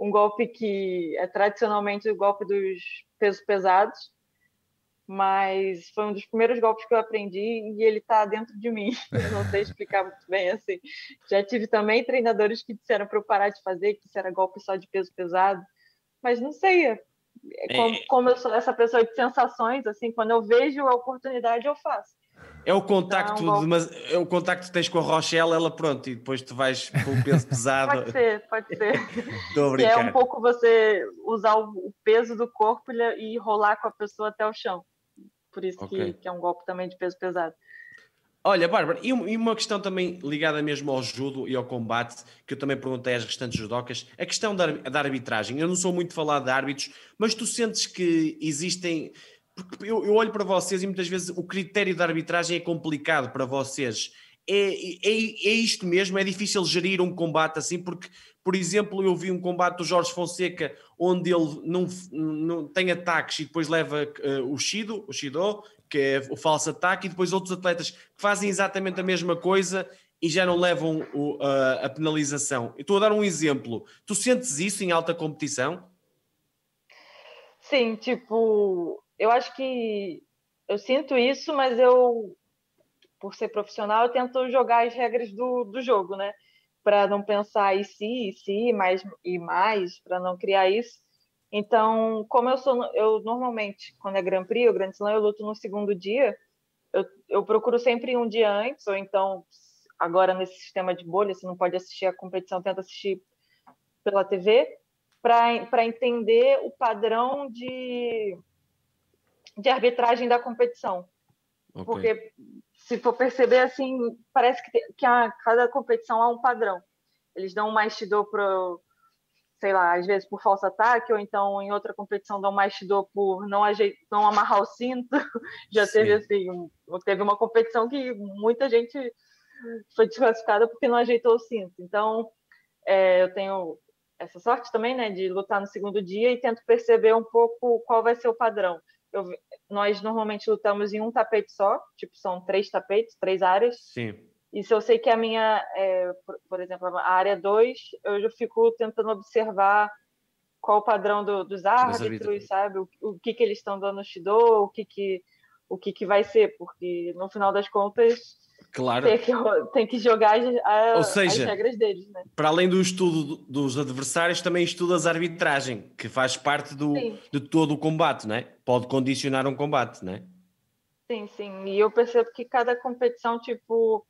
um golpe que é tradicionalmente o golpe dos pesos pesados, mas foi um dos primeiros golpes que eu aprendi e ele está dentro de mim. *laughs* Eu não sei explicar muito bem assim. Já tive também treinadores que disseram para eu parar de fazer, que isso era golpe só de peso pesado, mas não sei. É, é como, é. como eu sou essa pessoa de sensações, assim, quando eu vejo a oportunidade eu faço. É o contacto, então, mas é o contacto que tens com a Rochelle, ela pronto, e depois tu vais com o peso *laughs* pesado. pode ser, pode ser. *laughs* Estou a brincar. é um pouco você usar o peso do corpo e rolar com a pessoa até o chão. Por isso okay. que, que, é um golpe também de peso pesado. Olha, Bárbara, e uma questão também ligada mesmo ao judo e ao combate, que eu também perguntei às restantes judocas, a questão da, da arbitragem. Eu não sou muito falado de árbitros, mas tu sentes que existem porque eu, eu, olho para vocês e muitas vezes o critério da arbitragem é complicado para vocês. É, é, é isto mesmo? É difícil gerir um combate assim? Porque, por exemplo, eu vi um combate do Jorge Fonseca onde ele não, não tem ataques e depois leva uh, o Shido, o Shido, que é o falso ataque, e depois outros atletas que fazem exatamente a mesma coisa e já não levam o, uh, a penalização. estou a dar um exemplo. Tu sentes isso em alta competição? Sim, tipo, eu acho que eu sinto isso, mas eu, por ser profissional, eu tento jogar as regras do, do jogo, né? Para não pensar e se, e se, mais e mais, para não criar isso. Então, como eu sou, eu normalmente, quando é Grand Prix ou Grand Slam, eu luto no segundo dia. Eu, eu procuro sempre um dia antes, ou então, agora nesse sistema de bolha, você não pode assistir a competição, tenta assistir pela TV, para entender o padrão de, de arbitragem da competição. Okay. Porque, se for perceber, assim, parece que, tem, que a, cada competição há um padrão. Eles dão mais Shido para, sei lá, às vezes por falso ataque, ou então em outra competição dão mais Shido por não, não amarrar o cinto. *laughs* Já Sim. teve, assim, teve uma competição que muita gente foi desclassificada porque não ajeitou o cinto. Então, é, eu tenho essa sorte também, né, de lutar no segundo dia e tento perceber um pouco qual vai ser o padrão eu, nós normalmente lutamos em um tapete só, tipo, são três tapetes, três áreas. Sim. E se eu sei que a minha, é, por, exemplo, a área 2, eu já fico tentando observar qual o padrão do, dos árbitros, sabe? O, o, que, que eles estão dando no Shido, o que, que, o que, que vai ser, porque no final das contas Claro. Tem que, tem que jogar a, Ou seja, as regras deles, né? Para além do estudo dos adversários, também estudas a arbitragem, que faz parte do, de todo o combate, não é? Pode condicionar um combate, não é? Sim, sim. E eu percebo que cada competição, tipo,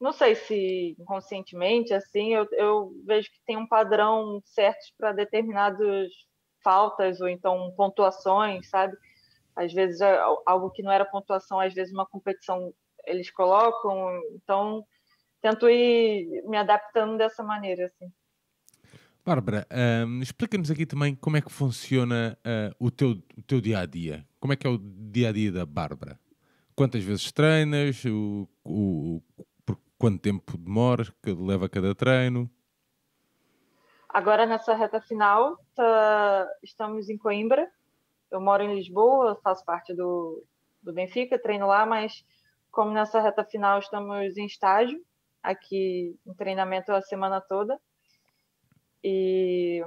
não sei se inconscientemente, assim, eu, eu vejo que tem um padrão certo para determinadas faltas ou então pontuações, sabe? Às vezes é algo que não era pontuação, às vezes uma competição eles colocam. Então, tento ir me adaptando dessa maneira, assim. Bárbara, um, explica-nos aqui também como é que funciona uh, o, teu, o teu dia a dia. Como é que é o dia a dia da Bárbara? Quantas vezes treinas? O, o, por quanto tempo demora que leva cada treino? Agora, nessa reta final, tá, estamos em Coimbra. Eu moro em Lisboa, faço parte do, do Benfica, treino lá, mas como nessa reta final estamos em estágio, aqui em treinamento a semana toda. E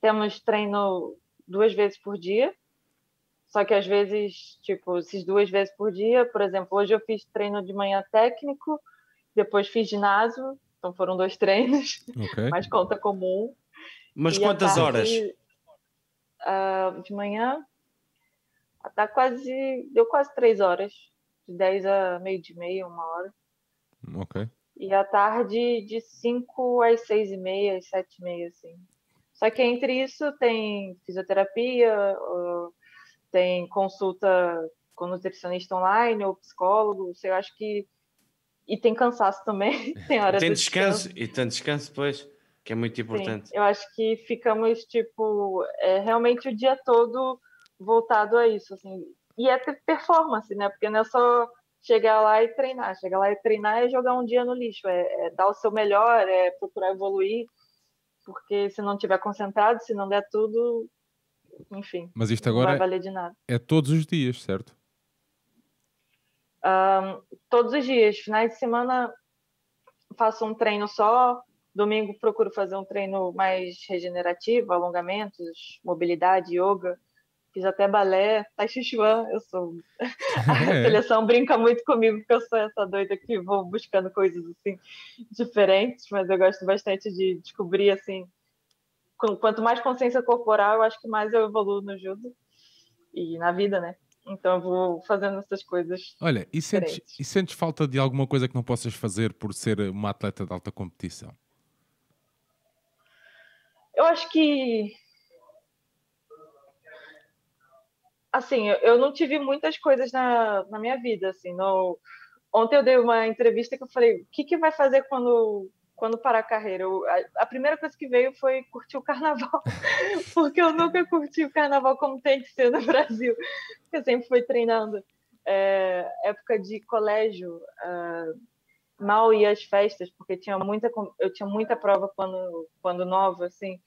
temos treino duas vezes por dia. Só que às vezes, tipo, esses duas vezes por dia, por exemplo, hoje eu fiz treino de manhã técnico, depois fiz ginásio, então foram dois *laughs* treinos, okay. mas conta comum. Mas e quantas tarde, horas? Uh, de manhã, tá quase, deu quase três horas de 10 a meio de meia, uma hora. Ok. E à tarde de 5 às 6 e meia, às 7 e meia, assim. Só que entre isso tem fisioterapia, tem consulta com nutricionista online ou psicólogo, eu acho que e tem cansaço também, *laughs* tem hora tem descanso, descanso, e tem descanso depois, que é muito importante. Sim, eu acho que ficamos tipo é, realmente o dia todo voltado a isso, assim, e é performance, né? Porque não é só chegar lá e treinar. Chegar lá e treinar é jogar um dia no lixo, é, é dar o seu melhor, é procurar evoluir, porque se não estiver concentrado, se não der tudo, enfim. Mas isto agora não vai valer de nada. é todos os dias, certo? Um, todos os dias. Finais de semana faço um treino só, Domingo procuro fazer um treino mais regenerativo, alongamentos, mobilidade, yoga. Fiz até balé, tai chi chuan, eu sou... *laughs* A é. seleção brinca muito comigo, porque eu sou essa doida que vou buscando coisas, assim, diferentes, mas eu gosto bastante de descobrir, assim, quanto mais consciência corporal, eu acho que mais eu evoluo no judo e na vida, né? Então eu vou fazendo essas coisas. Olha, e sentes, e sentes falta de alguma coisa que não possas fazer por ser uma atleta de alta competição? Eu acho que. Assim, eu não tive muitas coisas na, na minha vida. Assim, no... Ontem eu dei uma entrevista que eu falei: o que, que vai fazer quando quando parar a carreira, eu, a, a, primeira coisa que veio foi curtir o carnaval, *laughs* porque eu nunca curti o carnaval como tem que ser no Brasil. Eu sempre fui treinando. É, época de colégio, uh, mal ia às festas, porque tinha muita, eu tinha muita prova quando, quando nova, assim.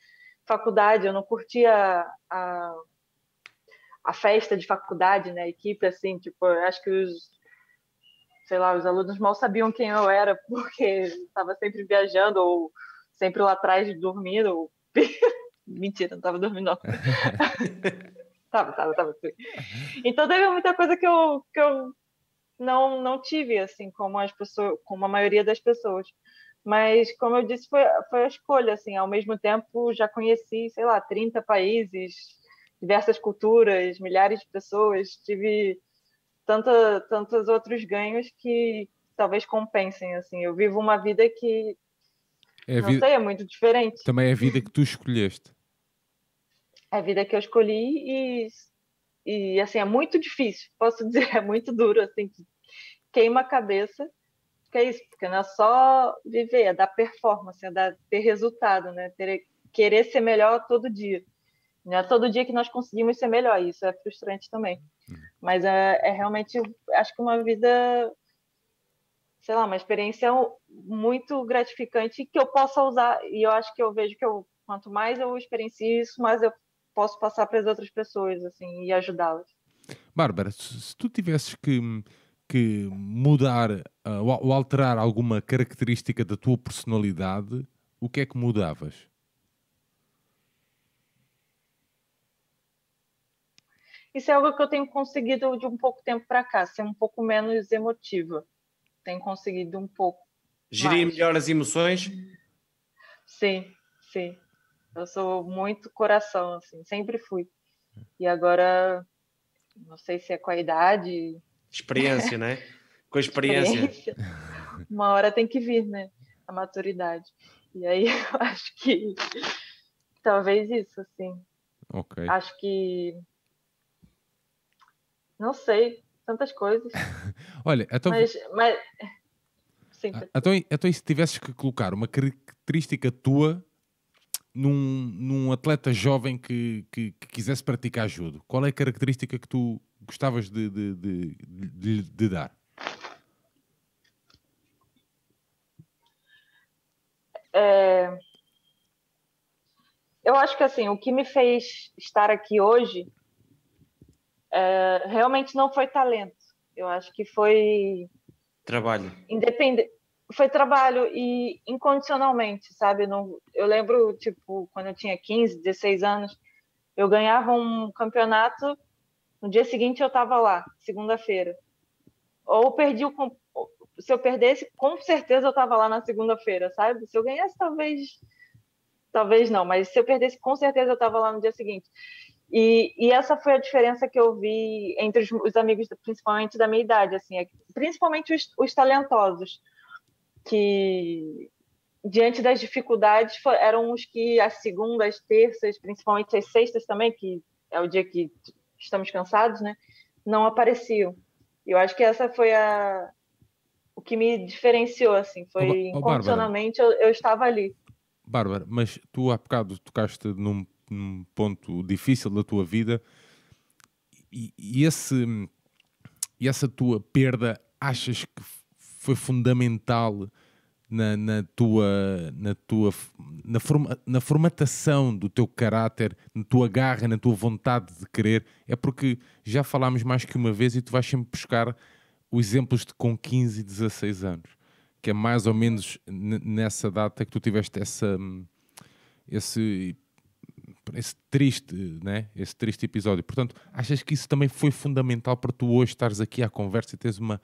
Faculdade, eu não curtia a, a festa de faculdade, né? A equipe, assim, tipo, acho que os sei lá, os alunos mal sabiam quem eu era, *laughs* porque estava sempre viajando ou sempre lá atrás dormindo. Ou... *laughs* Mentira, não estava dormindo, não. *laughs* tava, tava, tava. Então teve muita coisa que eu, que eu não, não tive, assim, como as pessoas, como a maioria das pessoas. Mas, como eu disse, foi, foi a escolha, assim, ao mesmo tempo já conheci, sei lá, 30 países, diversas culturas, milhares de pessoas, tive tanta, tantos outros ganhos que talvez compensem. Assim, eu vivo uma vida que é não vida... sei, é muito diferente. Também é a vida que tu escolheste. É a vida que eu escolhi e, e assim, é muito difícil, posso *laughs* dizer, é muito duro, assim, queima a cabeça, que é isso, porque não é só viver, é dar performance, é dar, ter resultado, né? Ter, querer ser melhor todo dia. Não é todo dia que nós conseguimos ser melhor, isso é frustrante também. Mas é, é realmente, acho que uma vida, sei lá, uma experiência muito gratificante que eu possa usar. E eu acho que eu vejo que eu, quanto mais eu experiencio isso, mais eu posso passar para as outras pessoas, assim, e ajudá-las. Bárbara, se tu tivesses que, que mudar uh, ou alterar alguma característica da tua personalidade, o que é que mudavas? Isso é algo que eu tenho conseguido de um pouco tempo para cá, ser um pouco menos emotiva. Tenho conseguido um pouco. Gerir mais. melhor as emoções? Sim, sim. Eu sou muito coração, assim, sempre fui. E agora, não sei se é com a idade. Experiência, né? *laughs* Com a experiência. experiência. Uma hora tem que vir, né? A maturidade. E aí *laughs* eu acho que talvez isso, assim. Ok. Acho que não sei, tantas coisas. *laughs* Olha, então. Mas. mas... Sim, ah, então, então, se tivesses que colocar uma característica tua num, num atleta jovem que, que, que, quisesse praticar judo, qual é a característica que tu gostavas de, de, de, de, de dar? É... Eu acho que assim, o que me fez estar aqui hoje é, realmente não foi talento. Eu acho que foi trabalho. Independente, foi trabalho e incondicionalmente, sabe? Não, eu lembro, tipo, quando eu tinha 15, 16 anos, eu ganhava um campeonato, no dia seguinte eu estava lá, segunda-feira. Ou perdi o se eu perdesse, com certeza eu estava lá na segunda-feira, sabe? Se eu ganhasse, talvez talvez não, mas se eu perdesse, com certeza eu estava lá no dia seguinte. E, e, essa foi a diferença que eu vi entre os, os amigos, principalmente da minha idade, assim, é, principalmente os, os, talentosos, que diante das dificuldades eram os que as segundas, terças, principalmente as sextas também, que é o dia que estamos cansados, né, não apareciam. Eu acho que essa foi a o que me diferenciou, assim, foi oh, incondicionalmente eu, eu estava ali. Bárbara, mas tu há bocado tocaste num num ponto difícil da tua vida e, e, esse, e essa tua perda achas que foi fundamental na, na tua, na, tua na, forma, na formatação do teu caráter, na tua garra, na tua vontade de querer? É porque já falámos mais que uma vez e tu vais sempre buscar os exemplos de com 15 e 16 anos. que é mais ou menos nessa data que tu tiveste essa, esse, esse triste, né? esse triste episódio. Portanto, achas que isso também foi fundamental para tu hoje estares aqui à conversa e tens uma.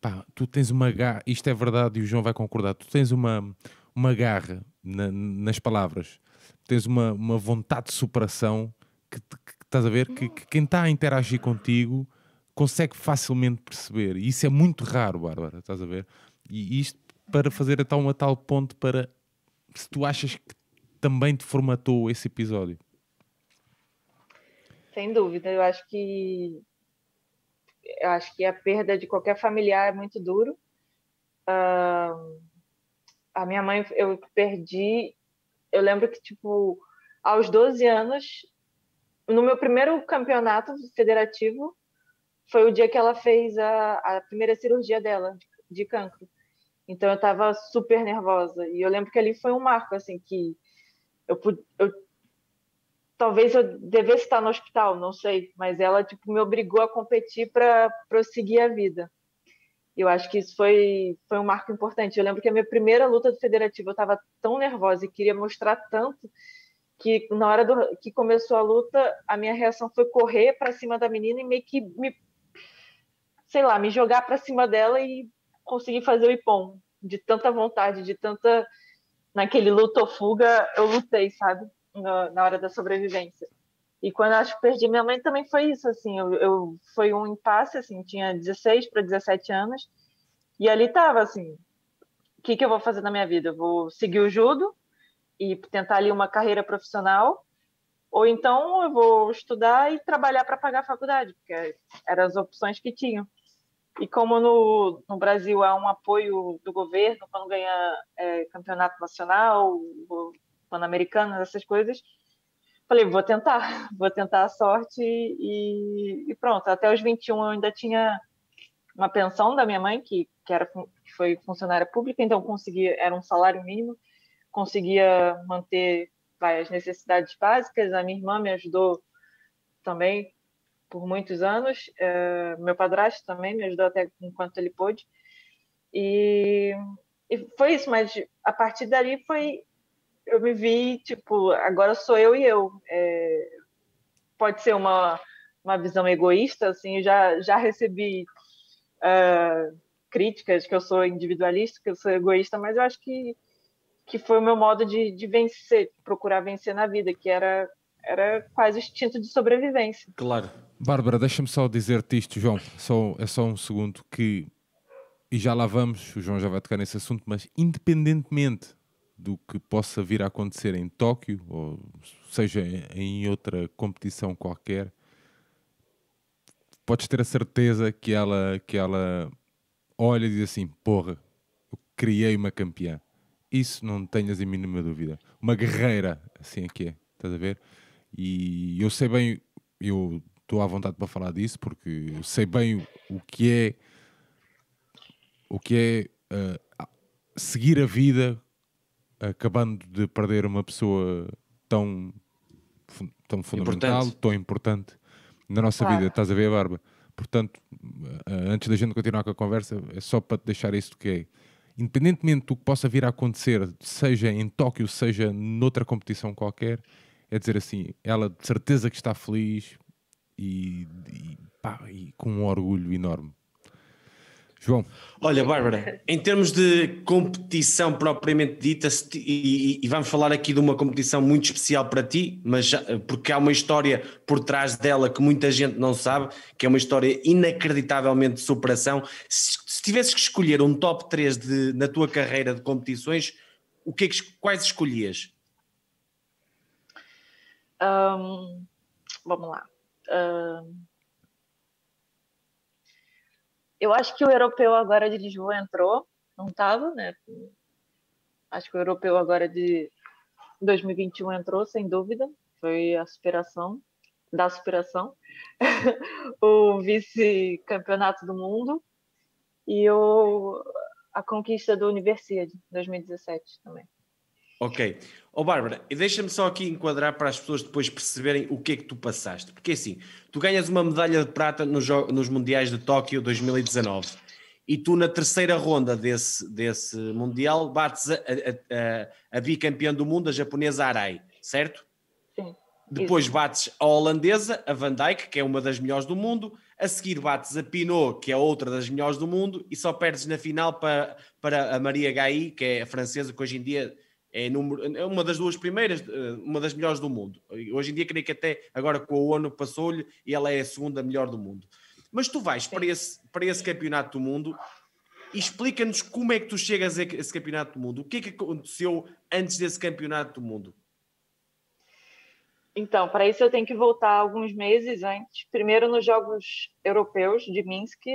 Pá, tu tens uma garra, isto é verdade e o João vai concordar, tu tens uma, uma garra na, nas palavras, tens uma, uma vontade de superação que, que, estás a ver que, que quem está a interagir contigo consegue facilmente perceber. E isso é muito raro, Bárbara, estás a ver? E isto para fazer a tal, a tal ponto para se tu achas que também te formatou esse episódio. Sem dúvida, eu acho que eu acho que a perda de qualquer familiar é muito duro. Uh, a minha mãe eu perdi, eu lembro que tipo aos 12 anos, no meu primeiro campeonato federativo, foi o dia que ela fez a, a primeira cirurgia dela de, de cancro. Então eu estava super nervosa e eu lembro que ali foi um marco assim que eu, eu talvez eu devesse estar no hospital, não sei, mas ela tipo me obrigou a competir para prosseguir a vida. Eu acho que isso foi foi um marco importante. Eu lembro que a minha primeira luta do federativo eu estava tão nervosa e queria mostrar tanto que na hora do, que começou a luta, a minha reação foi correr para cima da menina e meio que me sei lá, me jogar para cima dela e conseguir fazer o ipom. De tanta vontade, de tanta. Naquele luto ou fuga, eu lutei, sabe? Na, na hora da sobrevivência. E quando acho que perdi minha mãe também foi isso, assim, eu, eu foi um impasse, assim, tinha 16 para 17 anos, e ali tava assim, o que que eu vou fazer na minha vida? Eu vou seguir o judo e tentar ali uma carreira profissional, ou então eu vou estudar e trabalhar para pagar a faculdade, porque eram as opções que tinham. E como no, no Brasil há um apoio do governo quando ganha é, campeonato nacional, pan-americano, essas coisas, falei, vou tentar, *laughs* vou tentar a sorte e, e, pronto. Até os 21 eu ainda tinha uma pensão da minha mãe, que, que, era, que foi funcionária pública, então conseguia, era um salário mínimo, conseguia manter vai, as necessidades básicas. A minha irmã me ajudou também por muitos anos. É, meu padrasto também me ajudou até enquanto ele pôde. E, e, foi isso, mas a partir dali foi. Eu me vi, tipo, agora sou eu e eu. É, pode ser uma, uma visão egoísta, assim, já, já recebi uh, críticas que eu sou individualista, que eu sou egoísta, mas eu acho que, que foi o meu modo de, de vencer, procurar vencer na vida, que era, era quase o instinto de sobrevivência. Claro. Bárbara, deixa-me só dizer-te isto, João, só, é só um segundo, que, e já lá vamos, o João já vai tocar nesse assunto, mas independentemente do que possa vir a acontecer em Tóquio, ou seja, em outra competição qualquer, podes ter a certeza que ela, que ela olha e diz assim: porra, eu criei uma campeã. Isso não tenhas a mínima dúvida. Uma guerreira, assim é que é, estás a ver? E eu sei bem, eu estou à vontade para falar disso porque eu sei bem o, que é o que é uh, seguir a vida acabando de perder uma pessoa tão, tão fundamental, importante. tão importante na nossa claro. vida. Estás a ver a barba? Portanto, uh, antes da gente continuar com a conversa, é só para te deixar isto que é. Independentemente do que possa vir a acontecer, seja em Tóquio, seja noutra competição qualquer, é dizer assim, ela de certeza que está feliz, e, e, pá, e com um orgulho enorme. João. Olha, Bárbara, em termos de competição propriamente dita, e, e, vamos falar aqui de uma competição muito especial para ti, mas já, porque há uma história por trás dela que muita gente não sabe, que é uma história inacreditavelmente de superação. Se, se tivesses que escolher um top 3 de, na tua carreira de competições, o que, é que quais escolhias? Um, vamos lá eu acho que o europeu agora de Lisboa entrou, não estava, né? Acho que o europeu agora de 2021 entrou, sem dúvida. Foi a superação da superação. *laughs* o vice-campeonato do mundo e o, a conquista do Universidade 2017 também. Ok. Ó oh, Bárbara, e deixa-me só aqui enquadrar para as pessoas depois perceberem o que é que tu passaste. Porque assim, tu ganhas uma medalha de prata nos, nos Mundiais de Tóquio 2019 e tu na terceira ronda desse, desse Mundial bates a, a, a, a bicampeã do mundo, a japonesa Arai, certo? Sim. Depois Isso. bates a holandesa, a Van Dijk, que é uma das melhores do mundo, a seguir bates a Pinot, que é outra das melhores do mundo, e só perdes na final para, para a Maria Gai, que é a francesa, que hoje em dia é, número, é uma das duas primeiras, eh, uma das melhores do mundo. Hoje em dia, creio que até agora com a ONU passou-lhe e ela é a segunda melhor do mundo. Mas tu vais para esse, para esse campeonato do mundo e explica-nos como é que tu chegas a esse campeonato do mundo. O que é que aconteceu antes desse campeonato do mundo? Então, para isso eu tenho que voltar alguns meses antes. Primeiro nos Jogos Europeus de Minsk,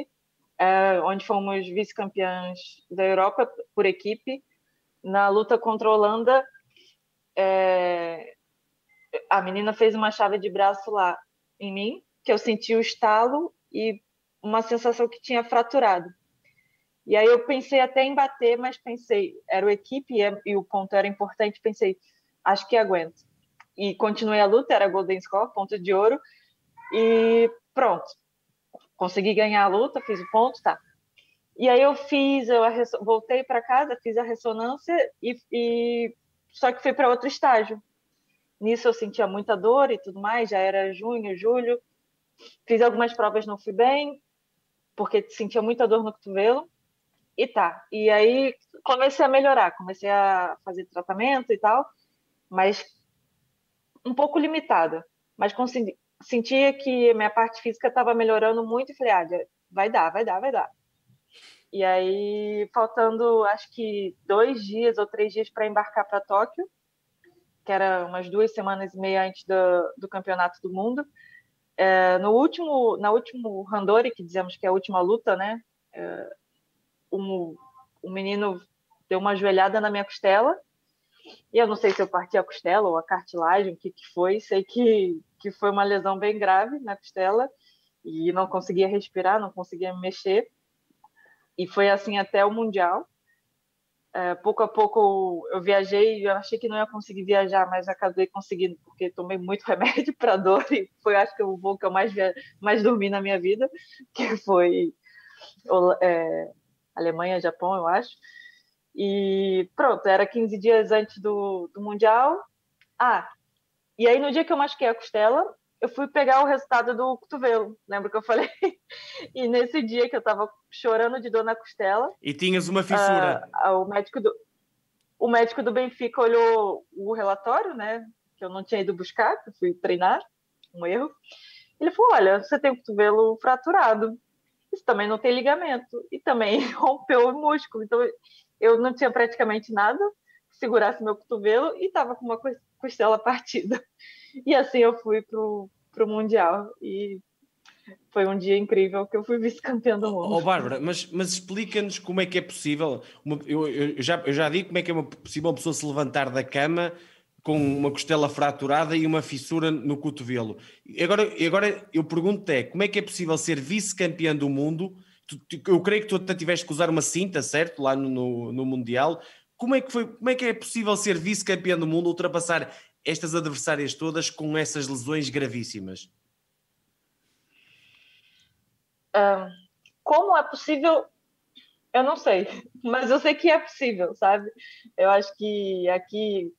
é, onde fomos vice-campeãs da Europa por equipe. Na luta contra a Holanda, é, a menina fez uma chave de braço lá em mim, que eu senti o estalo e uma sensação que tinha fraturado. E aí eu pensei até em bater, mas pensei, era o equipe e o ponto era importante, pensei, acho que aguento. E continuei a luta, era Golden Score, ponto de ouro, e pronto. Consegui ganhar a luta, fiz o ponto, tá. E aí eu fiz, eu voltei para casa, fiz a ressonância e, e só que fui para outro estágio. Nisso eu sentia muita dor e tudo mais, já era junho, julho. Fiz algumas provas, não fui bem, porque sentia muita dor no cotovelo. E tá. E aí comecei a melhorar, comecei a fazer tratamento e tal, mas um pouco limitada. Mas consegui, sentia que minha parte física estava melhorando muito e falei, ah, vai dar, vai dar, vai dar. E aí, faltando acho que dois dias ou três dias para embarcar para Tóquio, que era umas duas semanas e meia antes do, do campeonato do mundo, é, no último, na último Randori, que dizemos que é a última luta, né? É, um, menino deu uma joelhada na minha costela e eu não sei se eu parti a costela ou a cartilagem, o que, que foi. Sei que, que foi uma lesão bem grave na costela e não conseguia respirar, não conseguia me mexer. E foi assim até o Mundial. É, pouco a pouco eu viajei, eu achei que não ia conseguir viajar, mas acabei conseguindo, porque tomei muito *laughs* remédio para dor e foi, acho que, o voo que eu mais, via... mais dormi na minha vida, *laughs* que foi é, Alemanha, Japão, eu acho. E pronto, era 15 dias antes do, do Mundial. Ah, e aí no dia que eu machuquei a costela, eu fui pegar o resultado do cotovelo, lembra que eu falei? *laughs* e nesse dia que eu tava chorando de dor na costela. E tinhas uma fissura. Uh, o, médico do, o médico do Benfica olhou o relatório, né? Que eu não tinha ido buscar, que eu fui treinar, um erro. Ele falou: Olha, você tem o cotovelo fraturado. Isso também não tem ligamento. E também *laughs* rompeu o músculo. Então eu não tinha praticamente nada que segurasse meu cotovelo e estava com uma costela partida. E assim eu fui pro, pro Mundial. E foi um dia incrível que eu fui *laughs* vice-campeão do mundo. Oh, Bárbara, mas, mas explica-nos como é que é possível. Uma, eu, eu, já, eu já digo como é que é uma, possível uma pessoa se levantar da cama com uma costela fraturada e uma fissura no cotovelo. Agora, agora eu pergunto é como é que é possível ser vice-campeão do mundo? Eu creio que tu até tiveste que usar uma cinta, certo? Lá no, no, no Mundial. Como é, que foi, como é que é possível ser vice-campeão do mundo, ultrapassar estas adversárias todas com essas lesões gravíssimas? Um, como é possível? Eu não sei, *laughs* mas eu sei que é possível, sabe? Eu acho que aqui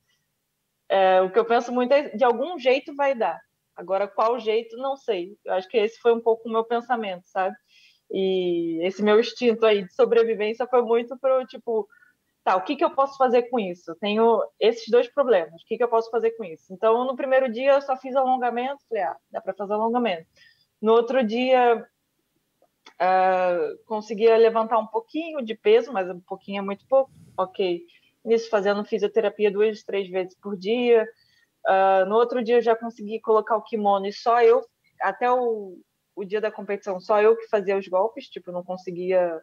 é, o que eu penso muito é de algum jeito vai dar. Agora, qual jeito, não sei. Eu acho que esse foi um pouco o meu pensamento, sabe? E esse meu instinto aí de sobrevivência foi muito para tipo, tá, o que, que eu posso fazer com isso? Eu tenho esses dois problemas, o que, que eu posso fazer com isso? Então, no primeiro dia eu só fiz alongamento, falei, ah, dá para fazer alongamento. No outro dia, uh, conseguia levantar um pouquinho de peso, mas um pouquinho é muito pouco, ok. Nisso, fazendo fisioterapia duas, três vezes por dia. Uh, no outro dia, eu já consegui colocar o kimono e só eu, até o, o dia da competição, só eu que fazia os golpes, tipo, não conseguia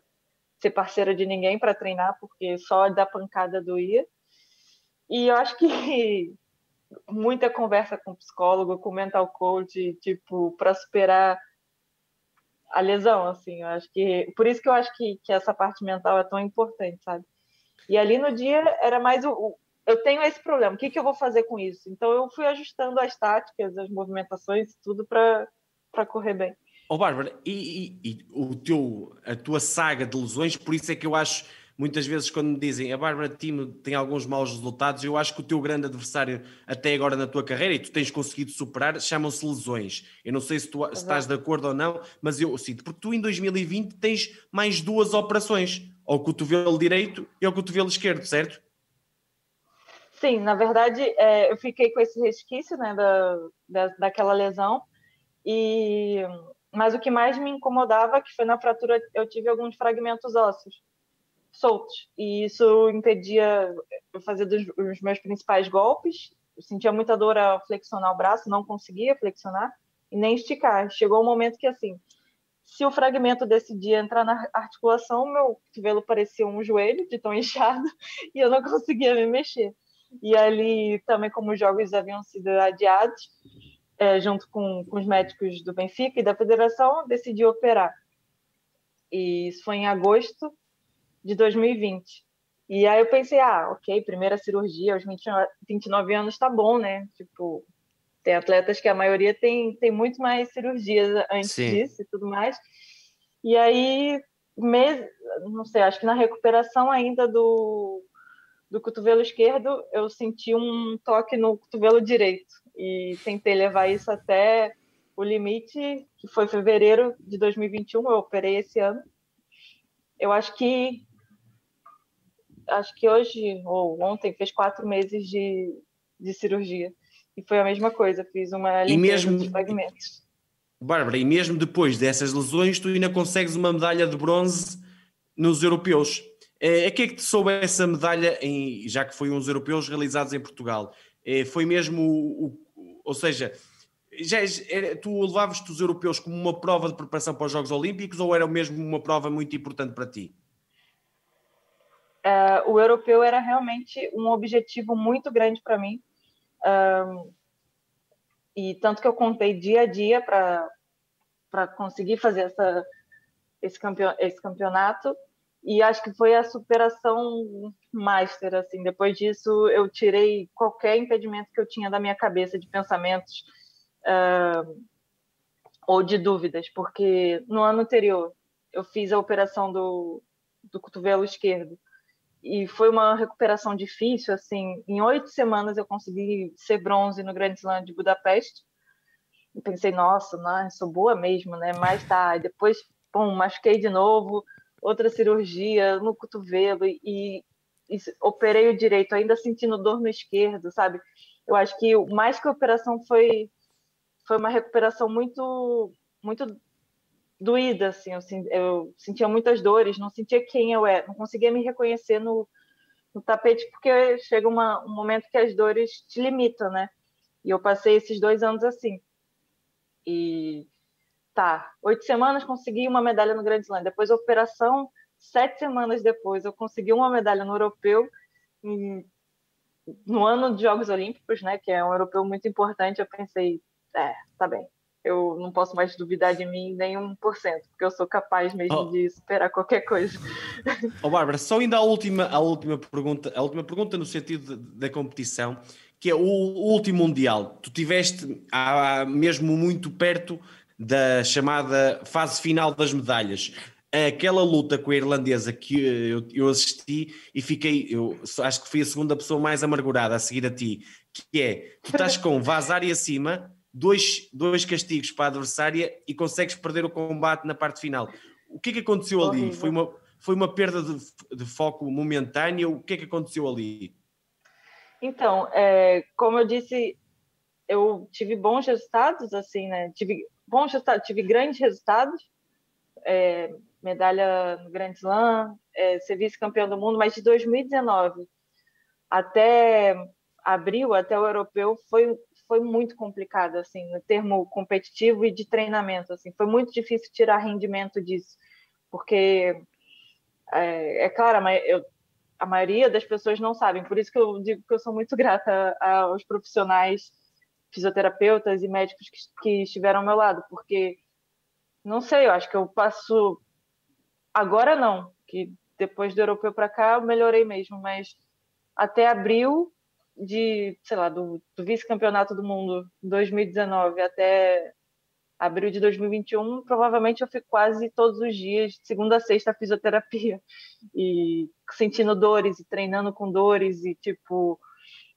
ser parceira de ninguém para treinar, porque só da pancada doía. E eu acho que *laughs* muita conversa com psicólogo, com mental coach, tipo, para superar a lesão, assim, eu acho que por isso que eu acho que, que essa parte mental é tão importante, sabe? E ali no dia era mais o, o eu tenho esse problema, o que, que eu vou fazer com isso? Então eu fui ajustando as táticas, as movimentações, tudo para correr bem. Ó oh, Bárbara, e, e, e, o teu, a tua saga de lesões, por isso é que eu acho muitas vezes quando me dizem a Bárbara Timo tem alguns maus resultados, eu acho que o teu grande adversário até agora na tua carreira, e tu tens conseguido superar, chamam-se lesões. Eu não sei se tu se estás de acordo ou não, mas eu sinto, porque tu em 2020 tens mais duas operações, ao cotovelo direito e ao cotovelo esquerdo, certo? Sim, na verdade, é, eu fiquei com esse resquício né, da, da, daquela lesão, e mas o que mais me incomodava, que foi na fratura, eu tive alguns fragmentos ósseos soltos. E isso impedia eu fazer dos, os meus principais golpes. Eu sentia muita dor ao flexionar o braço, não conseguia flexionar e nem esticar. Chegou um momento que, assim, se o fragmento decidia entrar na articulação, meu cotovelo parecia um joelho de tão *laughs* inchado e eu não conseguia me mexer. E ali, também, como os jogos haviam sido adiados, é, junto com, com os médicos do Benfica e da federação, decidi operar. E isso foi em agosto de 2020. E aí eu pensei, ah, ok, primeira cirurgia aos 29 anos tá bom, né? Tipo, tem atletas que a maioria tem, tem muito mais cirurgias antes Sim. disso e tudo mais. E aí, mês, não sei, acho que na recuperação ainda do, do cotovelo esquerdo, eu senti um toque no cotovelo direito. E tentei levar isso até o limite, que foi fevereiro de 2021, eu operei esse ano. Eu acho que acho que hoje ou ontem fez quatro meses de, de cirurgia. E foi a mesma coisa, fiz uma limpeza mesmo, de fragmentos. Bárbara, e mesmo depois dessas lesões, tu ainda consegues uma medalha de bronze nos europeus. É, a que é que te soube essa medalha, em, já que foi uns europeus realizados em Portugal? É, foi mesmo, o, o, ou seja, já, tu levavas-te os europeus como uma prova de preparação para os Jogos Olímpicos ou era mesmo uma prova muito importante para ti? uh, o europeu era realmente um objetivo muito grande para mim. Um, e tanto que eu contei dia a dia para conseguir fazer essa, esse, campeon, esse campeonato. E acho que foi a superação master. Assim. Depois disso, eu tirei qualquer impedimento que eu tinha da minha cabeça de pensamentos uh, ou de dúvidas, porque no ano anterior eu fiz a operação do, do cotovelo esquerdo. E foi uma recuperação difícil, assim, em oito semanas eu consegui ser bronze no Grand Slam de Budapeste, e pensei, nossa, não, sou boa mesmo, né, mas tá, e depois, pum, machuquei de novo, outra cirurgia no cotovelo, e, e operei o direito, ainda sentindo dor no esquerdo, sabe, eu acho que mais que a operação foi, foi uma recuperação muito, muito doída, assim, eu, eu, sentia muitas dores, não sentia quem eu era, não conseguia me reconhecer no, no tapete, porque chega uma, um momento que as dores te limitam, né? E eu passei esses dois anos assim. E tá, oito semanas consegui uma medalha no Grand Slam. Depois a operação, sete semanas depois, eu consegui uma medalha no europeu. No ano de Jogos Olímpicos, né, que é um europeu muito importante, eu pensei, é, tá bem, eu não posso mais duvidar de mim nem um por cento, porque eu sou capaz mesmo oh. de superar qualquer coisa. *laughs* Oh, Bárbara, só ainda a última, a última pergunta, a última pergunta no sentido da competição, que é o, o último Mundial. Tu tiveste há, mesmo muito perto da chamada fase final das medalhas. Aquela luta com a irlandesa que eu, eu assisti e fiquei, eu acho que fui a segunda pessoa mais amargurada a seguir a ti, que é, tu estás *laughs* com vazar e acima, dois, dois castigos para a adversária e consegues perder o combate na parte final. O que é que aconteceu ali? Foi uma, foi uma perda de, de foco momentânea? O que é que aconteceu ali? Então, é, como eu disse, eu tive bons resultados, assim, né? Tive bons resultados, tive grandes resultados, é, medalha no Grand Slam, é, ser vice-campeão do mundo, mas de 2019 até abril, até o europeu, foi foi muito complicado, assim, no termo competitivo e de treinamento, assim, foi muito difícil tirar rendimento disso, porque, é, é claro, eu, a maioria das pessoas não sabem, por isso que eu digo que eu sou muito *laughs* grata aos profissionais, fisioterapeutas e médicos que, que estiveram ao meu lado, porque, não sei, eu acho que eu passo, agora não, que depois do europeu para cá eu melhorei mesmo, mas até abril de, sei lá, do, do vice-campeonato do mundo 2019 até abril de 2021, provavelmente eu fico quase todos os dias, de segunda a sexta, fisioterapia, e sentindo dores, e treinando com dores, e tipo,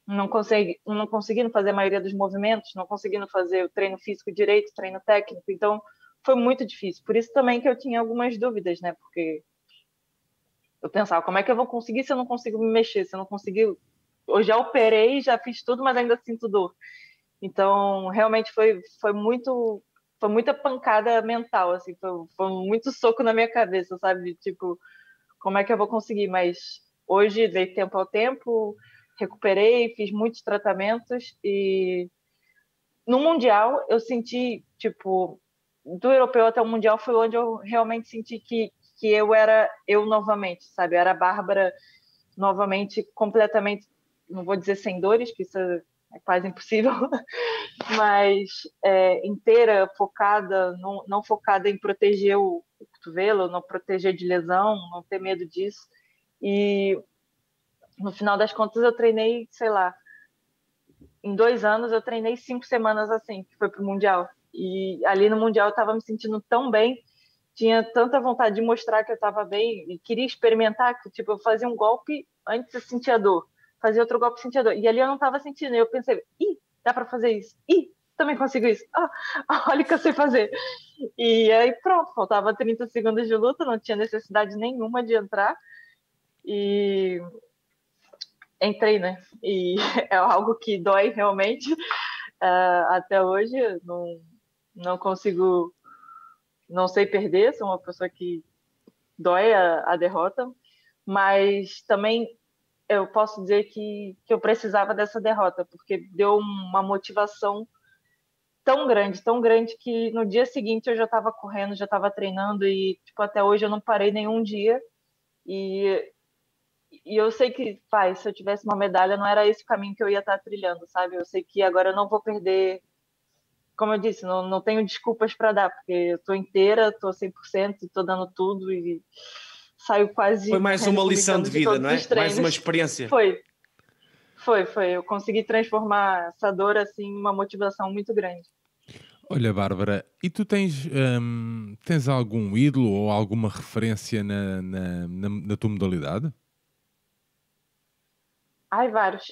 não, consegui, não conseguindo fazer a maioria dos movimentos, não conseguindo fazer o treino físico direito, treino técnico, então foi muito difícil. Por isso também que eu tinha algumas dúvidas, né? Porque eu pensava, como é que eu vou conseguir se eu não consigo me mexer, se eu não conseguir... Eu já operei, já fiz tudo, mas ainda sinto dor. Então, realmente foi, foi muito foi muita pancada mental, assim, foi, foi, muito soco na minha cabeça, sabe? Tipo, como é que eu vou conseguir? Mas hoje dei tempo ao tempo, recuperei, fiz muitos tratamentos e no mundial eu senti, tipo, do europeu até o mundial foi onde eu realmente senti que que eu era eu novamente, sabe? Eu era a Bárbara novamente completamente, não vou dizer sem dores, que isso é quase impossível, *laughs* mas é, inteira, focada, não, não, focada em proteger o, o cotovelo, não proteger de lesão, não ter medo disso. E no final das contas eu treinei, sei lá, em dois anos eu treinei cinco semanas assim, que foi pro Mundial. E ali no Mundial eu estava me sentindo tão bem, tinha tanta vontade de mostrar que eu estava bem e queria experimentar, que tipo, eu fazia um golpe antes eu sentia dor fazia outro golpe sentia dor. E ali eu não estava sentindo. E eu pensei, ih, dá para fazer isso. Ih, também consigo isso. Ah, *laughs* olha o que eu sei fazer. E aí pronto, faltava 30 segundos de luta, não tinha necessidade nenhuma de entrar. E entrei, né? E *laughs* é algo que dói realmente. Uh, até hoje não, não consigo, não sei perder, sou uma pessoa que dói a, a derrota, mas também eu posso dizer que, que eu precisava dessa derrota, porque deu uma motivação tão grande, tão grande que no dia seguinte eu já estava correndo, já estava treinando e tipo até hoje eu não parei nenhum dia e e eu sei que, pai, se eu tivesse uma medalha, não era esse o caminho que eu ia estar trilhando, sabe? Eu sei que agora eu não vou perder. Como eu disse, não, não tenho desculpas para dar, porque eu estou inteira, estou 100%, estou dando tudo e saio quase. Foi mais uma lição de vida, não é? Mais uma experiência. Foi. Foi, foi. Eu consegui transformar essa dor assim em uma motivação muito grande. Olha, Bárbara, e tu tens, hum, tens algum ídolo ou alguma referência na, na, na, na tua modalidade? Ai, vários.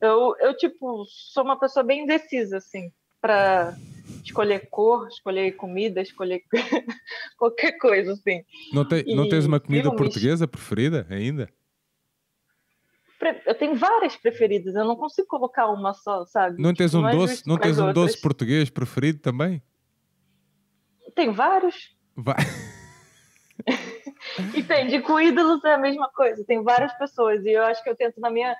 Eu, eu, tipo, sou uma pessoa bem indecisa, assim, para escolher cor, escolher comida, escolher *laughs* qualquer coisa, assim. Não, te, não tens uma comida portuguesa preferida ainda? Eu tenho várias preferidas, eu não consigo colocar uma só, sabe? Não tens tipo, um é doce, não tens um doce português preferido também? *laughs* *laughs* Tem vários. Vai. Entende? Com ídolos é a mesma coisa. Tem várias pessoas e eu acho que eu tento na minha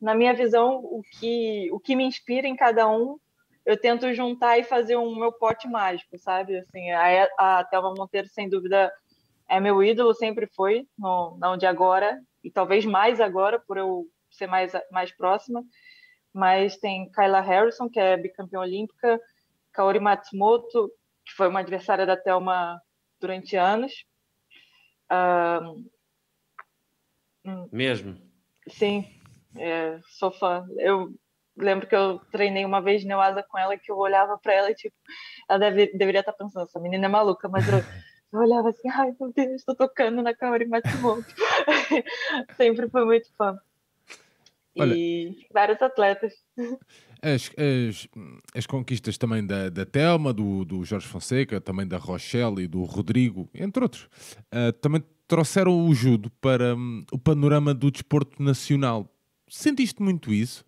na minha visão o que o que me inspira em cada um eu tento juntar e fazer um meu pote mágico, sabe? Assim, a, a Thelma Monteiro, sem dúvida, é meu ídolo, sempre foi, no, não de agora, e talvez mais agora, por eu ser mais, mais próxima. Mas tem Kyla Harrison, que é bicampeã olímpica, Kaori Matsumoto, que foi uma adversária da Thelma durante anos. Um, Mesmo? Sim, é, sou fã. Eu lembro que eu treinei uma vez Neuasa com ela que eu olhava para ela e tipo, ela deve, deveria estar tá pensando, essa menina é maluca, mas eu, *laughs* eu olhava assim, ai meu Deus, estou tocando na Kaori Matsumoto. *laughs* Sempre foi muito fã. Olha, e vários atletas. As, as, as conquistas também da, da Telma, do, do Jorge Fonseca, também da Rochelle e do Rodrigo, entre outros, uh, também trouxeram o judo para um, o panorama do desporto nacional. Sentiste muito isso?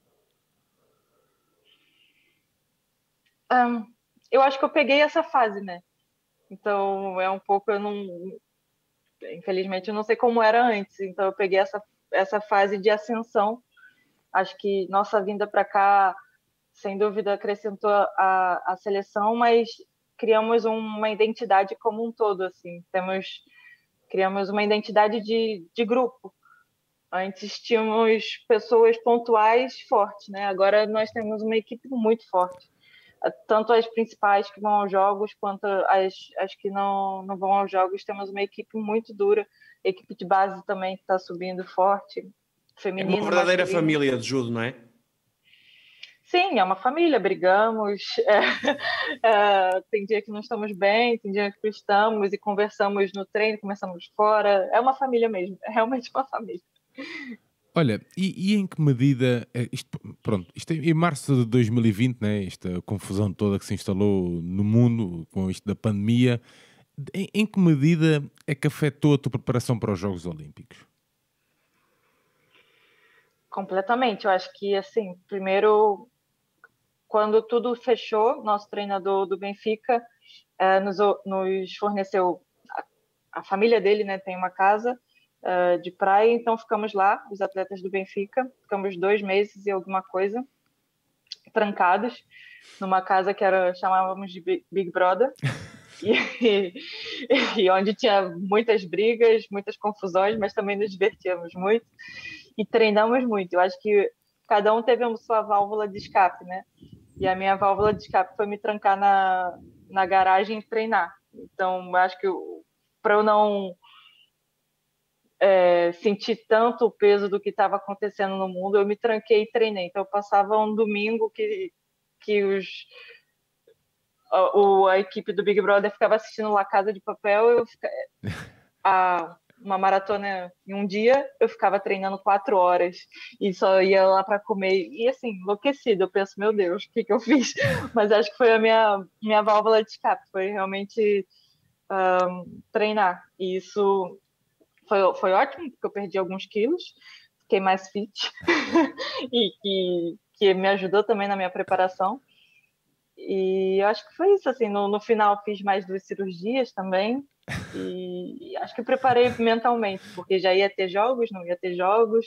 Um, eu acho que eu peguei essa fase, né? Então é um pouco eu não, infelizmente eu não sei como era antes. Então eu peguei essa essa fase de ascensão. Acho que nossa vinda para cá, sem dúvida, acrescentou a, a seleção, mas criamos uma identidade como um todo, assim. Temos criamos uma identidade de, de grupo. Antes tínhamos pessoas pontuais fortes, né? Agora nós temos uma equipe muito forte tanto as principais que vão aos jogos quanto as, as que não, não vão aos jogos. Temos uma equipe muito dura, equipe de base também que está subindo forte, feminina. É uma verdadeira família de judo, não é? Sim, é uma família, brigamos, é, *laughs* é, tem dia que não estamos bem, tem dia que estamos e conversamos no treino, conversamos fora, é uma família mesmo, é realmente uma família. Olha, e, e, em que medida, é, isto, pronto, isto é em março de 2020, né, esta confusão toda que se instalou no mundo com isto da pandemia, em, em que medida é que afetou a tua preparação para os Jogos Olímpicos? Completamente, eu acho que, assim, primeiro, quando tudo fechou, nosso treinador do Benfica é, nos, nos forneceu, a, a família dele, né, tem uma casa, uh, de praia, então ficamos lá, os atletas do Benfica, ficamos dois meses e alguma coisa, trancados, numa casa que era, chamávamos de Big Brother, *laughs* e, e, onde tinha muitas brigas, muitas confusões, mas também nos divertíamos muito e treinamos muito. Eu acho que cada um teve a sua válvula de escape, né? E a minha válvula de escape foi me trancar na, na garagem e treinar. Então, eu acho que para eu não é, sentir tanto o peso do que estava acontecendo no mundo, eu me tranquei e treinei. Então, eu passava um domingo que, que os, a, a equipe do Big Brother ficava assistindo lá Casa de Papel, eu *laughs* a, uma maratona em um dia, eu ficava treinando quatro horas e só ia lá para comer. E assim, enlouquecido. Eu penso, meu Deus, o que, que eu fiz? *laughs* Mas acho que foi a minha, minha válvula de escape, foi realmente um, treinar. E isso foi, foi ótimo, porque eu perdi alguns quilos, fiquei mais fit *laughs* e que, que me ajudou também na minha preparação. E acho que foi isso, assim, no, no final fiz mais duas cirurgias também, e acho que preparei mentalmente, porque já ia ter jogos, não ia ter jogos,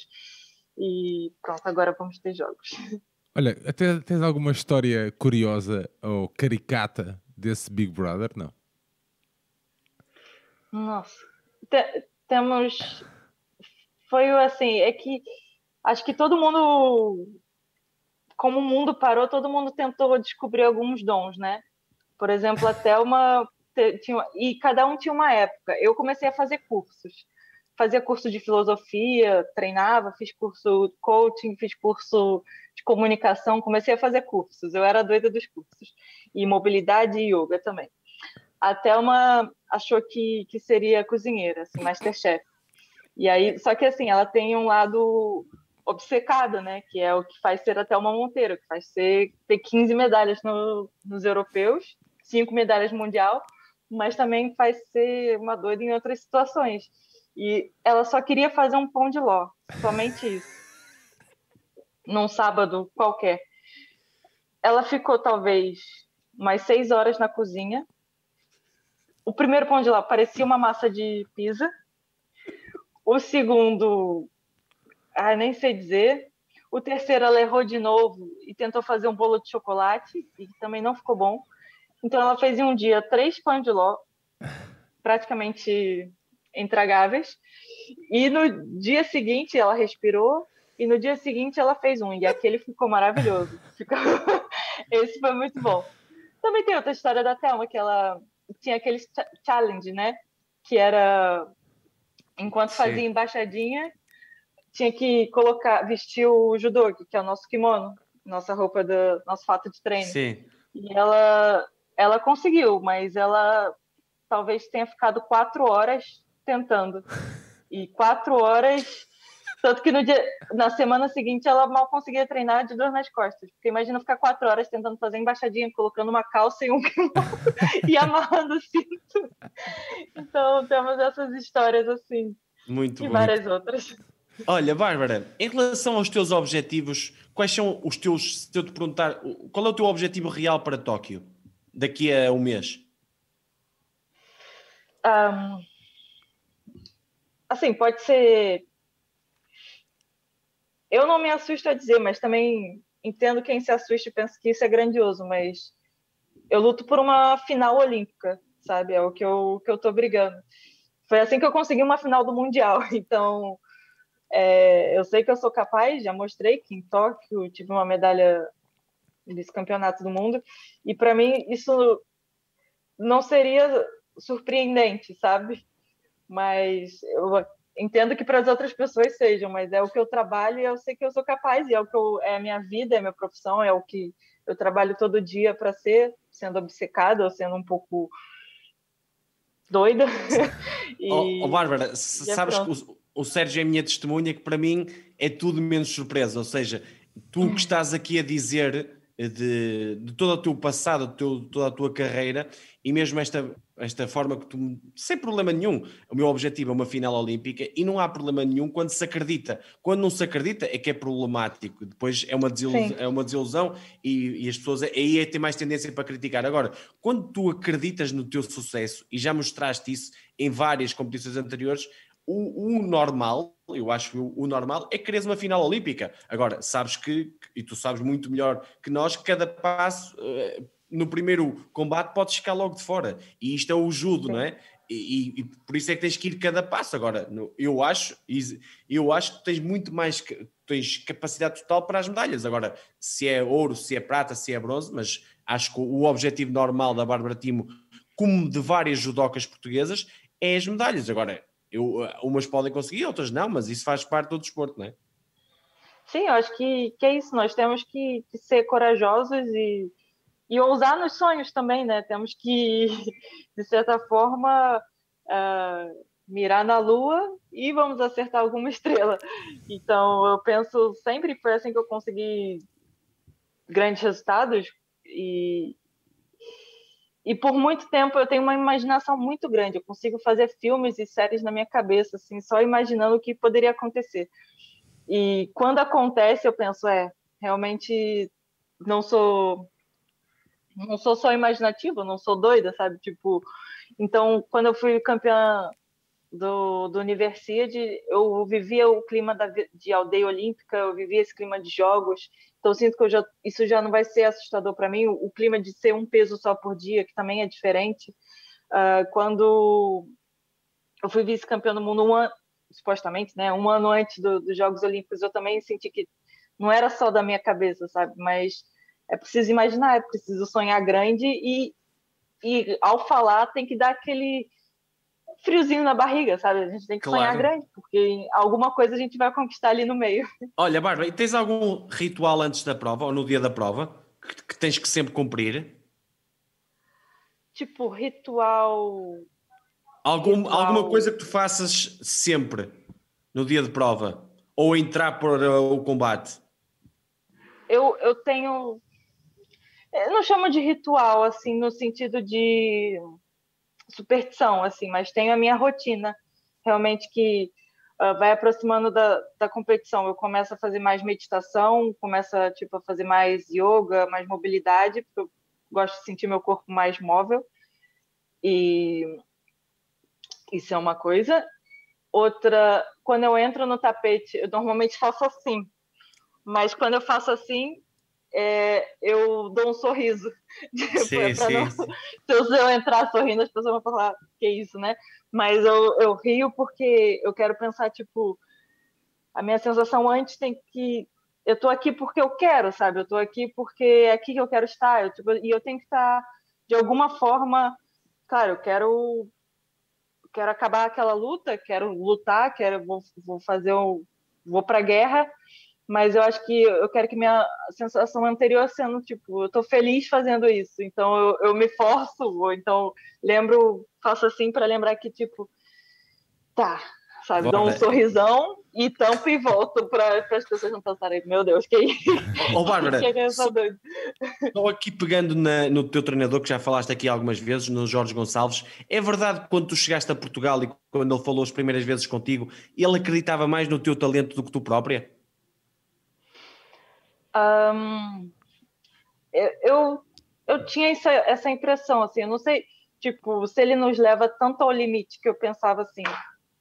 e pronto, agora vamos ter jogos. Olha, até tens alguma história curiosa ou caricata desse Big Brother? Não? Nossa, temos. Foi assim, é que acho que todo mundo, como o mundo parou, todo mundo tentou descobrir alguns dons, né? Por exemplo, até uma. Tinha, e cada um tinha uma época. Eu comecei a fazer cursos. Fazia curso de filosofia, treinava, fiz curso coaching, fiz curso de comunicação, comecei a fazer cursos. Eu era doida dos cursos. E mobilidade e yoga também. Até uma achou que, que seria cozinheira, assim, Masterchef. E aí, só que assim, ela tem um lado obcecada, né? Que é o que faz ser até uma Monteiro, que faz ser ter 15 medalhas no, nos europeus, cinco medalhas mundial, mas também faz ser uma doida em outras situações. E ela só queria fazer um pão de ló, somente isso. Num sábado qualquer. Ela ficou talvez mais seis horas na cozinha, o primeiro pão de lá parecia uma massa de pizza. O segundo, ah, nem sei dizer. O terceiro, ela errou de novo e tentou fazer um bolo de chocolate e também não ficou bom. Então, ela fez em um dia três pães de ló, praticamente intragáveis. E no dia seguinte, ela respirou. E no dia seguinte, ela fez um. E aquele ficou maravilhoso. Ficou... *laughs* Esse foi muito bom. Também tem outra história da Thelma, que ela tinha aquele challenge, né? Que era enquanto Sim. fazia embaixadinha, tinha que colocar, vestir o judogi, que é o nosso kimono, nossa roupa do nosso fato de treino. Sim. E ela ela conseguiu, mas ela talvez tenha ficado quatro horas tentando. *laughs* E quatro horas tanto que no dia, na semana seguinte ela mal conseguia treinar de dor nas costas. Porque imagina ficar quatro horas tentando fazer embaixadinha, colocando uma calça e um *laughs* e amarrando o cinto. Então temos essas histórias assim. Muito E várias outras. Olha, Bárbara, em relação aos teus objetivos, quais são os teus, se eu te perguntar, qual é o teu objetivo real para Tóquio daqui a um mês? Um, assim, pode ser eu não me assusto a dizer, mas também entendo quem se assusta e pensa que isso é grandioso, mas eu luto por uma final olímpica, sabe? É o que eu, que eu tô brigando. Foi assim que eu consegui uma final do Mundial. *laughs* Então, é, eu sei que eu sou capaz, já mostrei que em Tóquio tive uma medalha desse campeonato do mundo, e para mim isso não seria surpreendente, sabe? Mas eu entendo que para as outras pessoas sejam, mas é o que eu trabalho e eu sei que eu sou capaz, e é o que eu, é a minha vida, é a minha profissão, é o que eu trabalho todo dia para ser, sendo obcecada ou sendo um pouco doida. *laughs* e, oh, oh, Bárbara, é sabes que o, o Sérgio é a minha testemunha, que para mim é tudo menos surpresa, ou seja, tu que estás aqui a dizer de, de todo o teu passado, de teu, toda a tua carreira e mesmo esta, esta forma que tu, sem problema nenhum, o meu objetivo é uma final olímpica e não há problema nenhum quando se acredita. Quando não se acredita é que é problemático, depois é uma desilusão, é uma desilusão e, e, as pessoas aí é ter mais tendência para criticar. Agora, quando tu acreditas no teu sucesso e já mostraste isso em várias competições anteriores, o, o, normal, eu acho que o, o, normal é quereres uma final olímpica. Agora, sabes que, e tu sabes muito melhor que nós, cada passo uh, no primeiro combate podes ficar logo de fora. E isto é o judo, não é? E, e, por isso é que tens que ir cada passo. Agora, eu acho, eu acho que tens muito mais, tens capacidade total para as medalhas. Agora, se é ouro, se é prata, se é bronze, mas acho que o objetivo normal da Bárbara Timo, como de várias judocas portuguesas, é as medalhas. Agora, eu, eh, umas podem conseguir, outras não, mas isso faz parte do desporto, não é? Sim, eu acho que, que é isso. Nós temos que, que ser corajosos e, e ousar nos sonhos também, né? Temos que, *laughs* de certa forma, uh, mirar na lua e vamos acertar alguma *laughs* estrela. Então, eu penso sempre foi assim que eu consegui grandes resultados e, e por muito tempo eu tenho uma imaginação muito grande. Eu consigo fazer filmes e séries na minha cabeça, assim, só imaginando o que poderia acontecer. E quando acontece, eu penso, é, realmente não sou não sou só imaginativa, não sou doida, sabe? Tipo, então quando eu fui campeã do, do Universidade, eu vivia o clima da, de aldeia olímpica, eu vivia esse clima de jogos, então, sinto que já, isso já não vai ser assustador para mim. O, o, clima de ser um peso só por dia, que também é diferente. Uh, quando eu fui vice-campeã do mundo um supostamente, né, um ano antes do, dos Jogos Olímpicos, eu também senti que não era só da minha cabeça, sabe? Mas é preciso imaginar, é preciso sonhar grande e, e ao falar tem que dar aquele friozinho na barriga, sabe? A gente tem que claro. sonhar grande, porque alguma coisa a gente vai conquistar ali no meio. Olha, Bárbara, e tens algum ritual antes da prova ou no dia da prova que, que tens que sempre cumprir? Tipo, ritual. Algum, ritual... Alguma coisa que tu faças sempre no dia de prova ou entrar para o combate? Eu, eu tenho. Eu não chamo de ritual, assim, no sentido de superstição, assim, mas tenho a minha rotina, realmente que uh, vai aproximando da, da competição. Eu começo a fazer mais meditação, começo tipo, a fazer mais yoga, mais mobilidade, porque eu gosto de sentir meu corpo mais móvel. E isso é uma coisa. Outra, quando eu entro no tapete, eu normalmente faço assim. Mas quando eu faço assim, é, eu dou um sorriso. *laughs* Tipo, sim, é sim, não, sim. *laughs* Se eu entrar sorrindo, as pessoas vão falar que isso, né? Mas eu, eu rio porque eu quero pensar, tipo, a minha sensação antes tem que. Eu tô aqui porque eu quero, sabe? Eu tô aqui porque é aqui que eu quero estar. Eu, tipo, e eu tenho que estar, de alguma forma. Claro, eu quero. Quero acabar aquela luta, quero lutar, quero vou, vou fazer um, vou para guerra mas eu acho que eu quero que minha sensação anterior sendo tipo, eu tô feliz fazendo isso, então eu, eu me forço, ou então lembro, faço assim para lembrar que tipo, tá, sabe, dou um sorrisão e tampo e volto para as pessoas não pensarem, meu Deus, que isso? Ô Bárbara, *laughs* estou aqui pegando na, no teu treinador, que já falaste aqui algumas vezes, no Jorge Gonçalves, é verdade que quando tu chegaste a Portugal e quando ele falou as primeiras vezes contigo, ele acreditava mais no teu talento do que tu própria? Um, eu, eu tinha essa, essa impressão, assim, eu não sei, tipo, se ele nos leva tanto ao limite que eu pensava assim,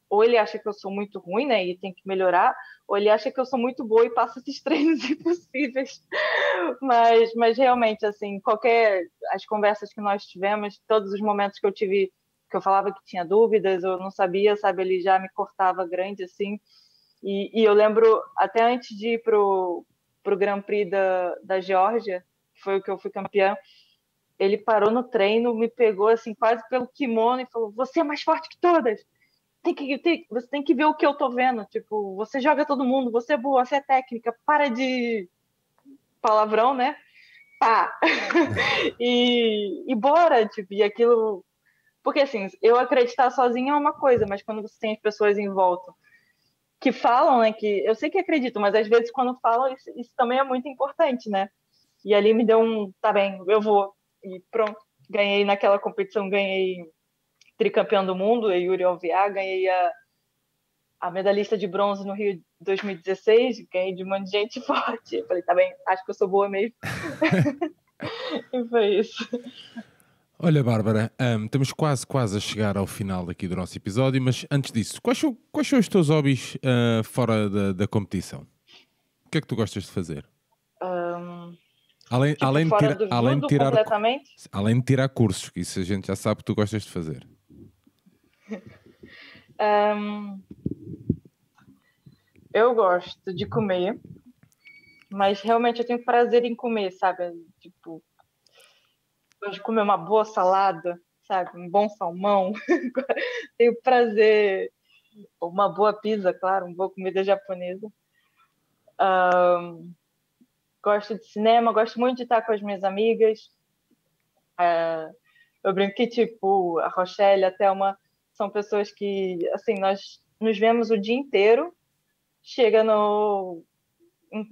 ou ele acha que eu sou muito ruim, né, e tem que melhorar, ou ele acha que eu sou muito boa e passa esses *laughs* treinos impossíveis. Mas, mas realmente, assim, qualquer as conversas que nós tivemos, todos os momentos que eu tive que eu falava que tinha dúvidas, eu não sabia, sabe, ele já me cortava grande assim. E, e eu lembro até antes de ir pro para o Grand Prix da, da Geórgia, foi o que eu fui campeã, ele parou no treino, me pegou assim quase pelo kimono e falou: "Você é mais forte que todas". tem que, tem, você tem que ver o que eu tô vendo. Tipo, você joga todo mundo, você é boa, você é técnica, para de palavrão, né? Pá! *laughs* e, e bora, tipo, e aquilo. Porque assim, eu acreditar sozinha é uma coisa, mas quando você tem as pessoas em volta que falam, né? Que eu sei que acredito, mas às vezes quando falam, isso, isso também é muito importante, né? E ali me deu um, tá bem, eu vou. E pronto, ganhei naquela competição, ganhei tricampeão do mundo, a Yuri Alviar, ganhei a, a medalhista de bronze no Rio 2016, ganhei de um monte de gente *laughs* forte. Eu falei, tá bem, acho que eu sou boa mesmo. *laughs* e foi isso. Olha, Bárbara, um, estamos quase, quase a chegar ao final aqui do nosso episódio, mas antes disso, quais são, quais são os teus hobbies uh, fora da, da, competição? O que é que tu gostas de fazer? Um, além, tipo, além, de tira, além, de tirar, completamente? além de tirar cursos, que isso a gente já sabe que tu gostas de fazer. *laughs* Um, eu gosto de comer, mas realmente eu tenho prazer em comer, sabe? Tipo, gosto de comer uma boa salada, sabe? Um bom salmão. *laughs* tenho prazer, uma boa pizza, claro, uma boa comida japonesa. Um, gosto de cinema, gosto muito de estar com as minhas amigas. Uh, eu brinco que, tipo, a Rochelle, até uma são pessoas que, assim, nós nos vemos o dia inteiro. Chega no,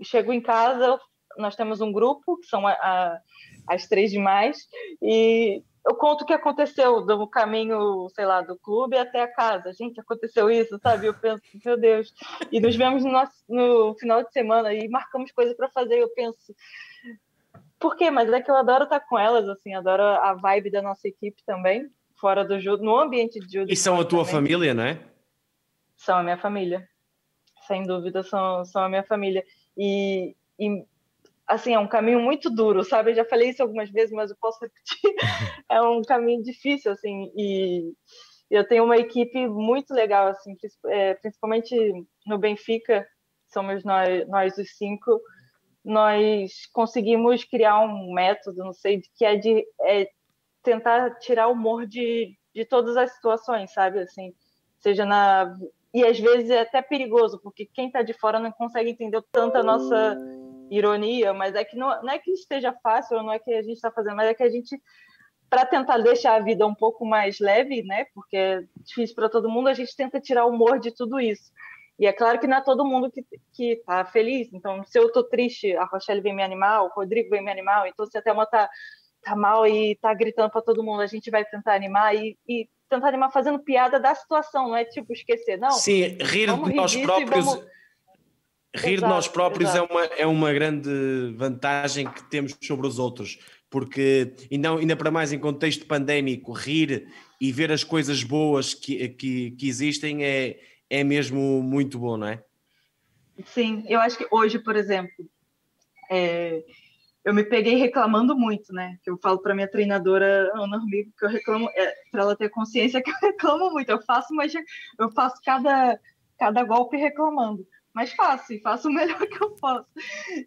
chego em casa, nós temos um grupo que são a, a, as três demais e eu conto o que aconteceu do caminho, sei lá, do clube até a casa. Gente, aconteceu isso, sabe? Eu penso, meu Deus. E nos vemos no, nosso, no final de semana e marcamos coisas para fazer. Eu penso, por quê? Mas é que eu adoro estar com elas, assim, adoro a vibe da nossa equipe também fora do judo, no ambiente de judo. E são a tua também. família, não é? São a minha família. Sem dúvida, são, são a minha família. E, e, assim, é um caminho muito duro, sabe? Eu já falei isso algumas vezes, mas eu posso repetir. *laughs* é um caminho difícil, assim, e eu tenho uma equipe muito legal, assim, é, principalmente no Benfica, somos nós, nós os cinco, nós conseguimos criar um método, não sei, que é de é tentar tirar o humor de, de todas as situações, sabe? Assim, seja na. E às vezes é até perigoso, porque quem está de fora não consegue entender tanto a nossa ironia, mas é que não, não é que esteja fácil, não é que a gente está fazendo, mas é que a gente, para tentar deixar a vida um pouco mais leve, né? Porque é difícil para todo mundo, a gente tenta tirar o humor de tudo isso. E é claro que não é todo mundo que, que tá feliz. Então, se eu tô triste, a Rochelle vem me animar, o Rodrigo vem me animar, então se até uma tá tá mal e tá gritando para todo mundo, a gente vai tentar animar e, e, tentar animar fazendo piada da situação, não é tipo esquecer, não. Sim, rir de nós próprios. Vamos... Rir exato, de nós próprios é uma, é uma grande vantagem que temos sobre os outros, porque ainda, ainda para mais em contexto pandémico, rir e ver as coisas boas que, que, que existem é, é mesmo muito bom, não é? Sim, eu acho que hoje, por exemplo, é, eu me peguei reclamando muito, né? Que eu falo para minha treinadora Ana Hormigo que eu reclamo, é, para ela ter consciência que eu *laughs* reclamo muito. Eu faço, mas eu faço cada cada golpe reclamando. Mas faço, e faço o *laughs* melhor que eu posso.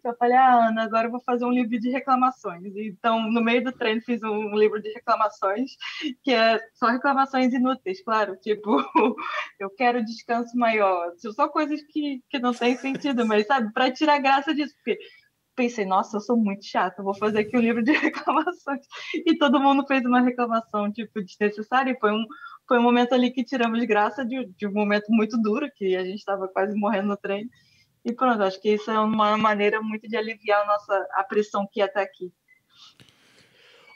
Eu falei, ah, Ana, agora eu vou fazer um livro de reclamações. Então, no meio do treino, fiz um livro de reclamações, que é só reclamações inúteis, claro. *laughs* Tipo, eu quero descanso maior. Só coisas que, que não têm sentido, mas, sabe, para tirar graça disso. Porque pensei, nossa, eu sou muito chata, vou fazer aqui um livro de *laughs* reclamações. E todo mundo fez uma reclamação, tipo, desnecessária. E foi um, foi um momento ali que tiramos graça de, de um momento muito duro, que a gente estava quase morrendo no trem. E pronto, acho que isso é uma maneira muito de aliviar a nossa a pressão que ia até aqui.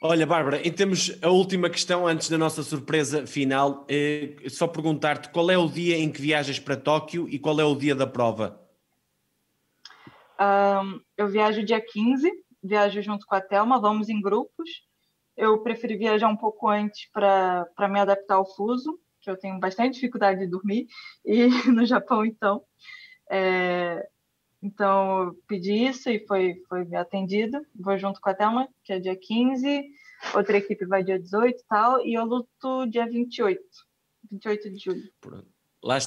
Olha, Bárbara, e temos a última questão antes da nossa surpresa final. É só perguntar-te qual é o dia em que viajas para Tóquio e qual é o dia da prova? Um, eu viajo dia 15, viajo junto com a Thelma, vamos em grupos. Eu preferi viajar um pouco antes para me adaptar ao fuso, que eu tenho bastante dificuldade de dormir, e *laughs* no Japão, então. É, então, pedi isso e foi, foi atendido. Vou junto com a Thelma, que é dia 15, outra equipe vai dia 18 e tal, e eu luto dia 28, 28 de julho. Pronto. Lá,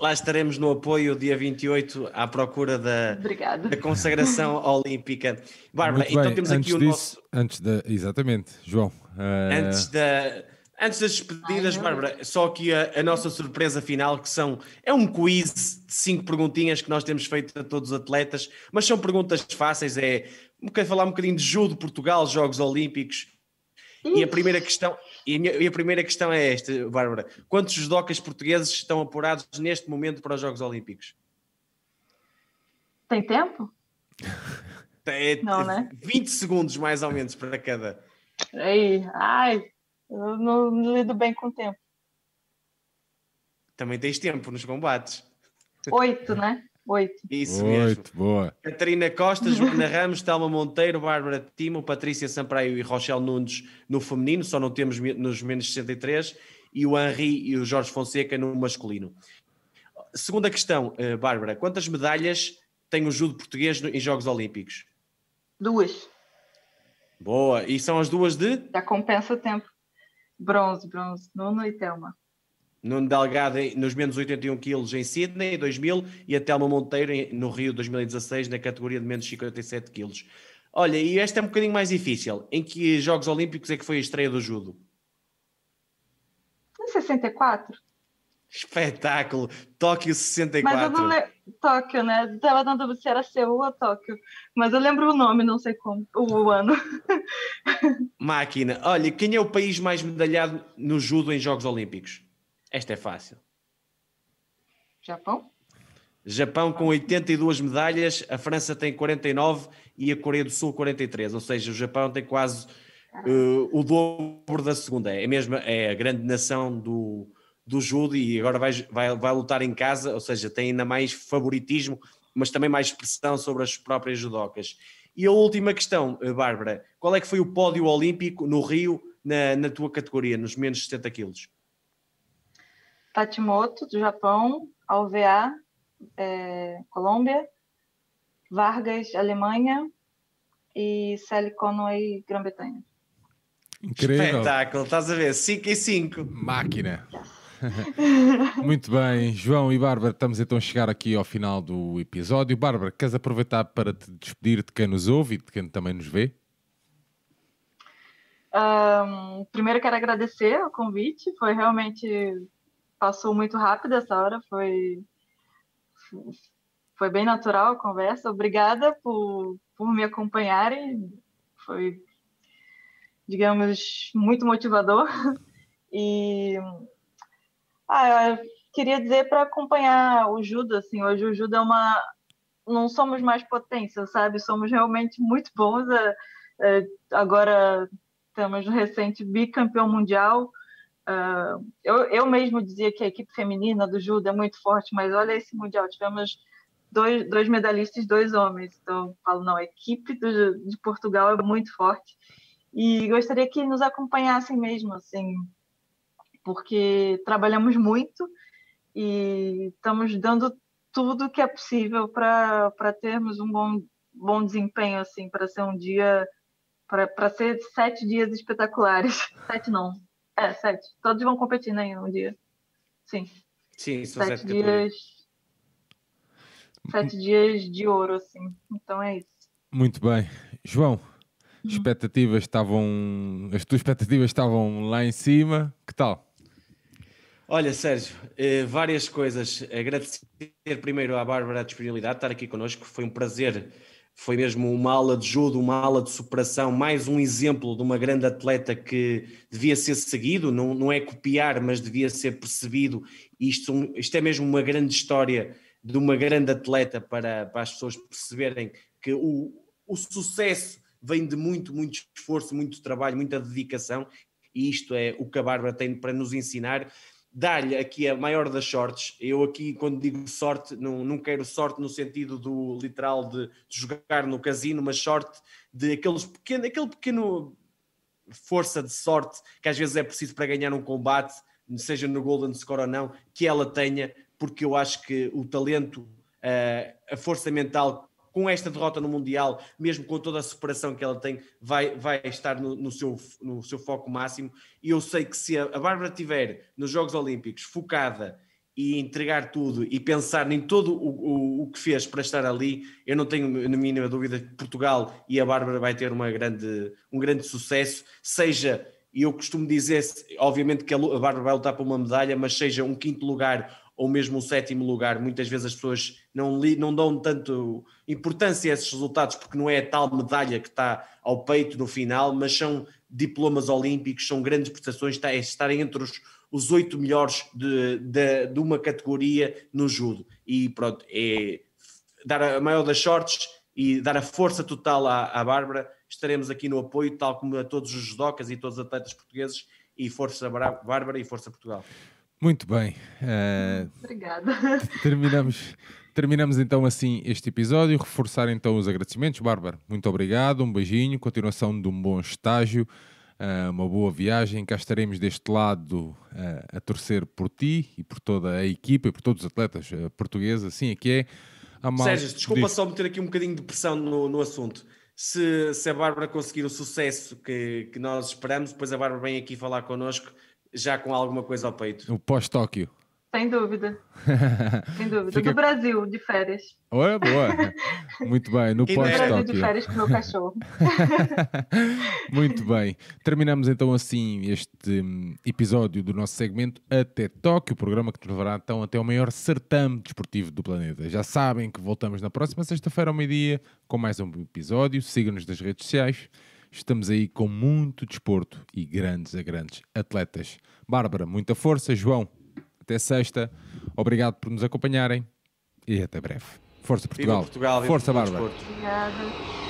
lá, estaremos no apoio dia 28 à procura da, da consagração *laughs* olímpica. Bárbara, então temos antes aqui o disso, nosso. Antes da. Exatamente, João. Uh... Antes, da, Antes das despedidas, Ai, Bárbara, só aqui a, a, nossa surpresa final, que são é um quiz de cinco perguntinhas que nós temos feito a todos os atletas, mas são perguntas fáceis, é quero falar um bocadinho de judo, Portugal, Jogos Olímpicos. E a primeira questão, e a, minha, e a, primeira questão é esta, Bárbara: quantos judocas portugueses estão apurados neste momento para os Jogos Olímpicos? Tem tempo? *laughs* É, Não, né? 20 segundos mais ou menos para cada. Aí, ai, eu não lido bem com o tempo. Também tens tempo nos combates. Oito, né? Oito. Isso Oito, mesmo. boa. Catarina Costa, Joana Ramos, Telma Monteiro, Bárbara Timo, Patrícia Sampaio e Rochelle Nunes no feminino, só não temos nos menos 63, e o Henri e o Jorge Fonseca no masculino. Segunda questão, eh, Bárbara, quantas medalhas tem o judo português em Jogos Olímpicos? Duas. Boa, e são as duas de? Já compensa o tempo. Bronze, bronze. Nuno e Telma. Nuno Delgado nos menos 81 quilos em Sydney, 2000, e a Telma Monteiro no Rio 2016 na categoria de menos 57 quilos. Olha, e esta é um bocadinho mais difícil. Em que Jogos Olímpicos é que foi a estreia do judo? Em 64. Espetáculo! Tóquio 64. Mas eu não lembro. Tóquio, né? Estava dando se era Seul ou Tóquio. Mas eu lembro o nome, não sei como, o ano. *laughs* Máquina. Olha, quem é o país mais medalhado no judo em Jogos Olímpicos? Esta é fácil. Japão? Japão com 82 medalhas, a França tem 49 e a Coreia do Sul 43. Ou seja, o Japão tem quase uh, o dobro da segunda. É mesmo é a grande nação do do judo e agora vai, vai, vai lutar em casa, ou seja, tem ainda mais favoritismo, mas também mais pressão sobre as próprias judocas. E a última questão, eh, Bárbara, qual é que foi o pódio olímpico no Rio na, na tua categoria, nos menos 70 quilos? Tatimoto, do Japão, Alvear, é, Colômbia, Vargas, Alemanha e Sally Conway, Grã-Bretanha. Incrível. Espetáculo, estás a ver? 5 e 5. Máquina. *laughs* *laughs* Muito bem, João e Bárbara, estamos então a chegar aqui ao final do episódio. Bárbara, queres aproveitar para te despedir de quem nos ouve e de quem também nos vê? Um, primeiro quero agradecer o convite, foi realmente passou muito rápido essa hora, foi foi bem natural a conversa. Obrigada por, por me acompanharem, foi digamos muito motivador *laughs* e ah, queria dizer para acompanhar o judo, assim, hoje o judo é uma... Não somos mais potência, sabe? Somos realmente muito bons. É, é, agora temos no recente bicampeão mundial. Uh, eu, eu mesmo dizia que a equipe feminina do judo é muito forte, mas olha esse mundial, tivemos dois, dois medalhistas, dois homens. Então, falo, não, a equipe do, de Portugal é muito forte. E gostaria que nos acompanhassem mesmo, assim, porque trabalhamos muito e estamos dando tudo que é possível para termos um bom, bom desempenho, assim, para ser um dia, para ser sete dias espetaculares. *laughs* Sete não, é, sete. Todos vão competir né, um dia. Sim. Sim, sete, sete dias. Sete dias de ouro, assim. Então é isso. Muito bem. João, uhum. expectativas estavam. As tuas expectativas estavam lá em cima. Que tal? Olha, Sérgio, eh, várias coisas. Agradecer primeiro à Bárbara a disponibilidade de estar aqui connosco. Foi um prazer. Foi mesmo uma aula de judo, uma aula de superação, mais um exemplo de uma grande atleta que devia ser seguido, não, não é copiar, mas devia ser percebido. Isto, isto é mesmo uma grande história de uma grande atleta para, para as pessoas perceberem que o, o sucesso vem de muito, muito esforço, muito trabalho, muita dedicação, e isto é o que a Bárbara tem para nos ensinar dar-lhe aqui a maior das sortes. Eu aqui, quando digo sorte, não, não quero sorte no sentido do literal de, de jogar no casino, mas sorte de aqueles pequeno, aquele pequeno força de sorte que às vezes é preciso para ganhar um combate, seja no Golden Score ou não, que ela tenha, porque eu acho que o talento, a força mental com esta derrota no Mundial, mesmo com toda a separação que ela tem, vai, vai estar no, no, seu, no seu foco máximo. E eu sei que se a, a Bárbara tiver nos Jogos Olímpicos focada e entregar tudo e pensar em todo o, o, o que fez para estar ali, eu não tenho na mínima dúvida que Portugal e a Bárbara vai ter uma grande, um grande sucesso, seja e eu costumo dizer, obviamente que a Bárbara vai lutar para uma medalha, mas seja um quinto lugar ou mesmo um sétimo lugar, muitas vezes as pessoas não, li, não dão tanto importância a esses resultados, porque não é a tal medalha que está ao peito no final, mas são diplomas olímpicos, são grandes prestações, está, é estarem entre os, os oito melhores de, de, de, uma categoria no judo. E pronto, é dar a maior das sortes e dar a força total à, à Bárbara. Estaremos aqui no apoio, tal como a todos os judocas e todos os atletas portugueses. E força Bárbara e força Portugal. Muito bem. Uh, Obrigada. Terminamos, terminamos então assim este episódio. Reforçar então os agradecimentos. Bárbara, muito obrigado, um beijinho, continuação de um bom estágio, uh, uma boa viagem. Cá estaremos deste lado uh, a torcer por ti e por toda a equipa e por todos os atletas portugueses. Assim é que é. A mal... Sérgio, desculpa só meter aqui um bocadinho de pressão no, no assunto. Se, se a Bárbara conseguir o sucesso que, que nós esperamos, depois a Bárbara vem aqui falar connosco já com alguma coisa ao peito. O pós-Tóquio. Sem dúvida. *laughs* Sem dúvida. Fica... Do Brasil, de férias. Olha, boa. Muito bem, no *laughs* pós-Tóquio. de férias com o meu cachorro. *laughs* Muito bem. Terminamos então assim este hum, episódio do nosso segmento Até Tóquio, o programa que nos levará então até o maior certame desportivo do planeta. Já sabem que voltamos na próxima sexta-feira ao meio-dia com mais um episódio. Sigam-nos nas redes sociais. Estamos aí com muito desporto e grandes a grandes atletas. Bárbara, muita força. João, até sexta. Obrigado por nos acompanharem e até breve. Força Portugal. Portugal Força Bárbara. Obrigada.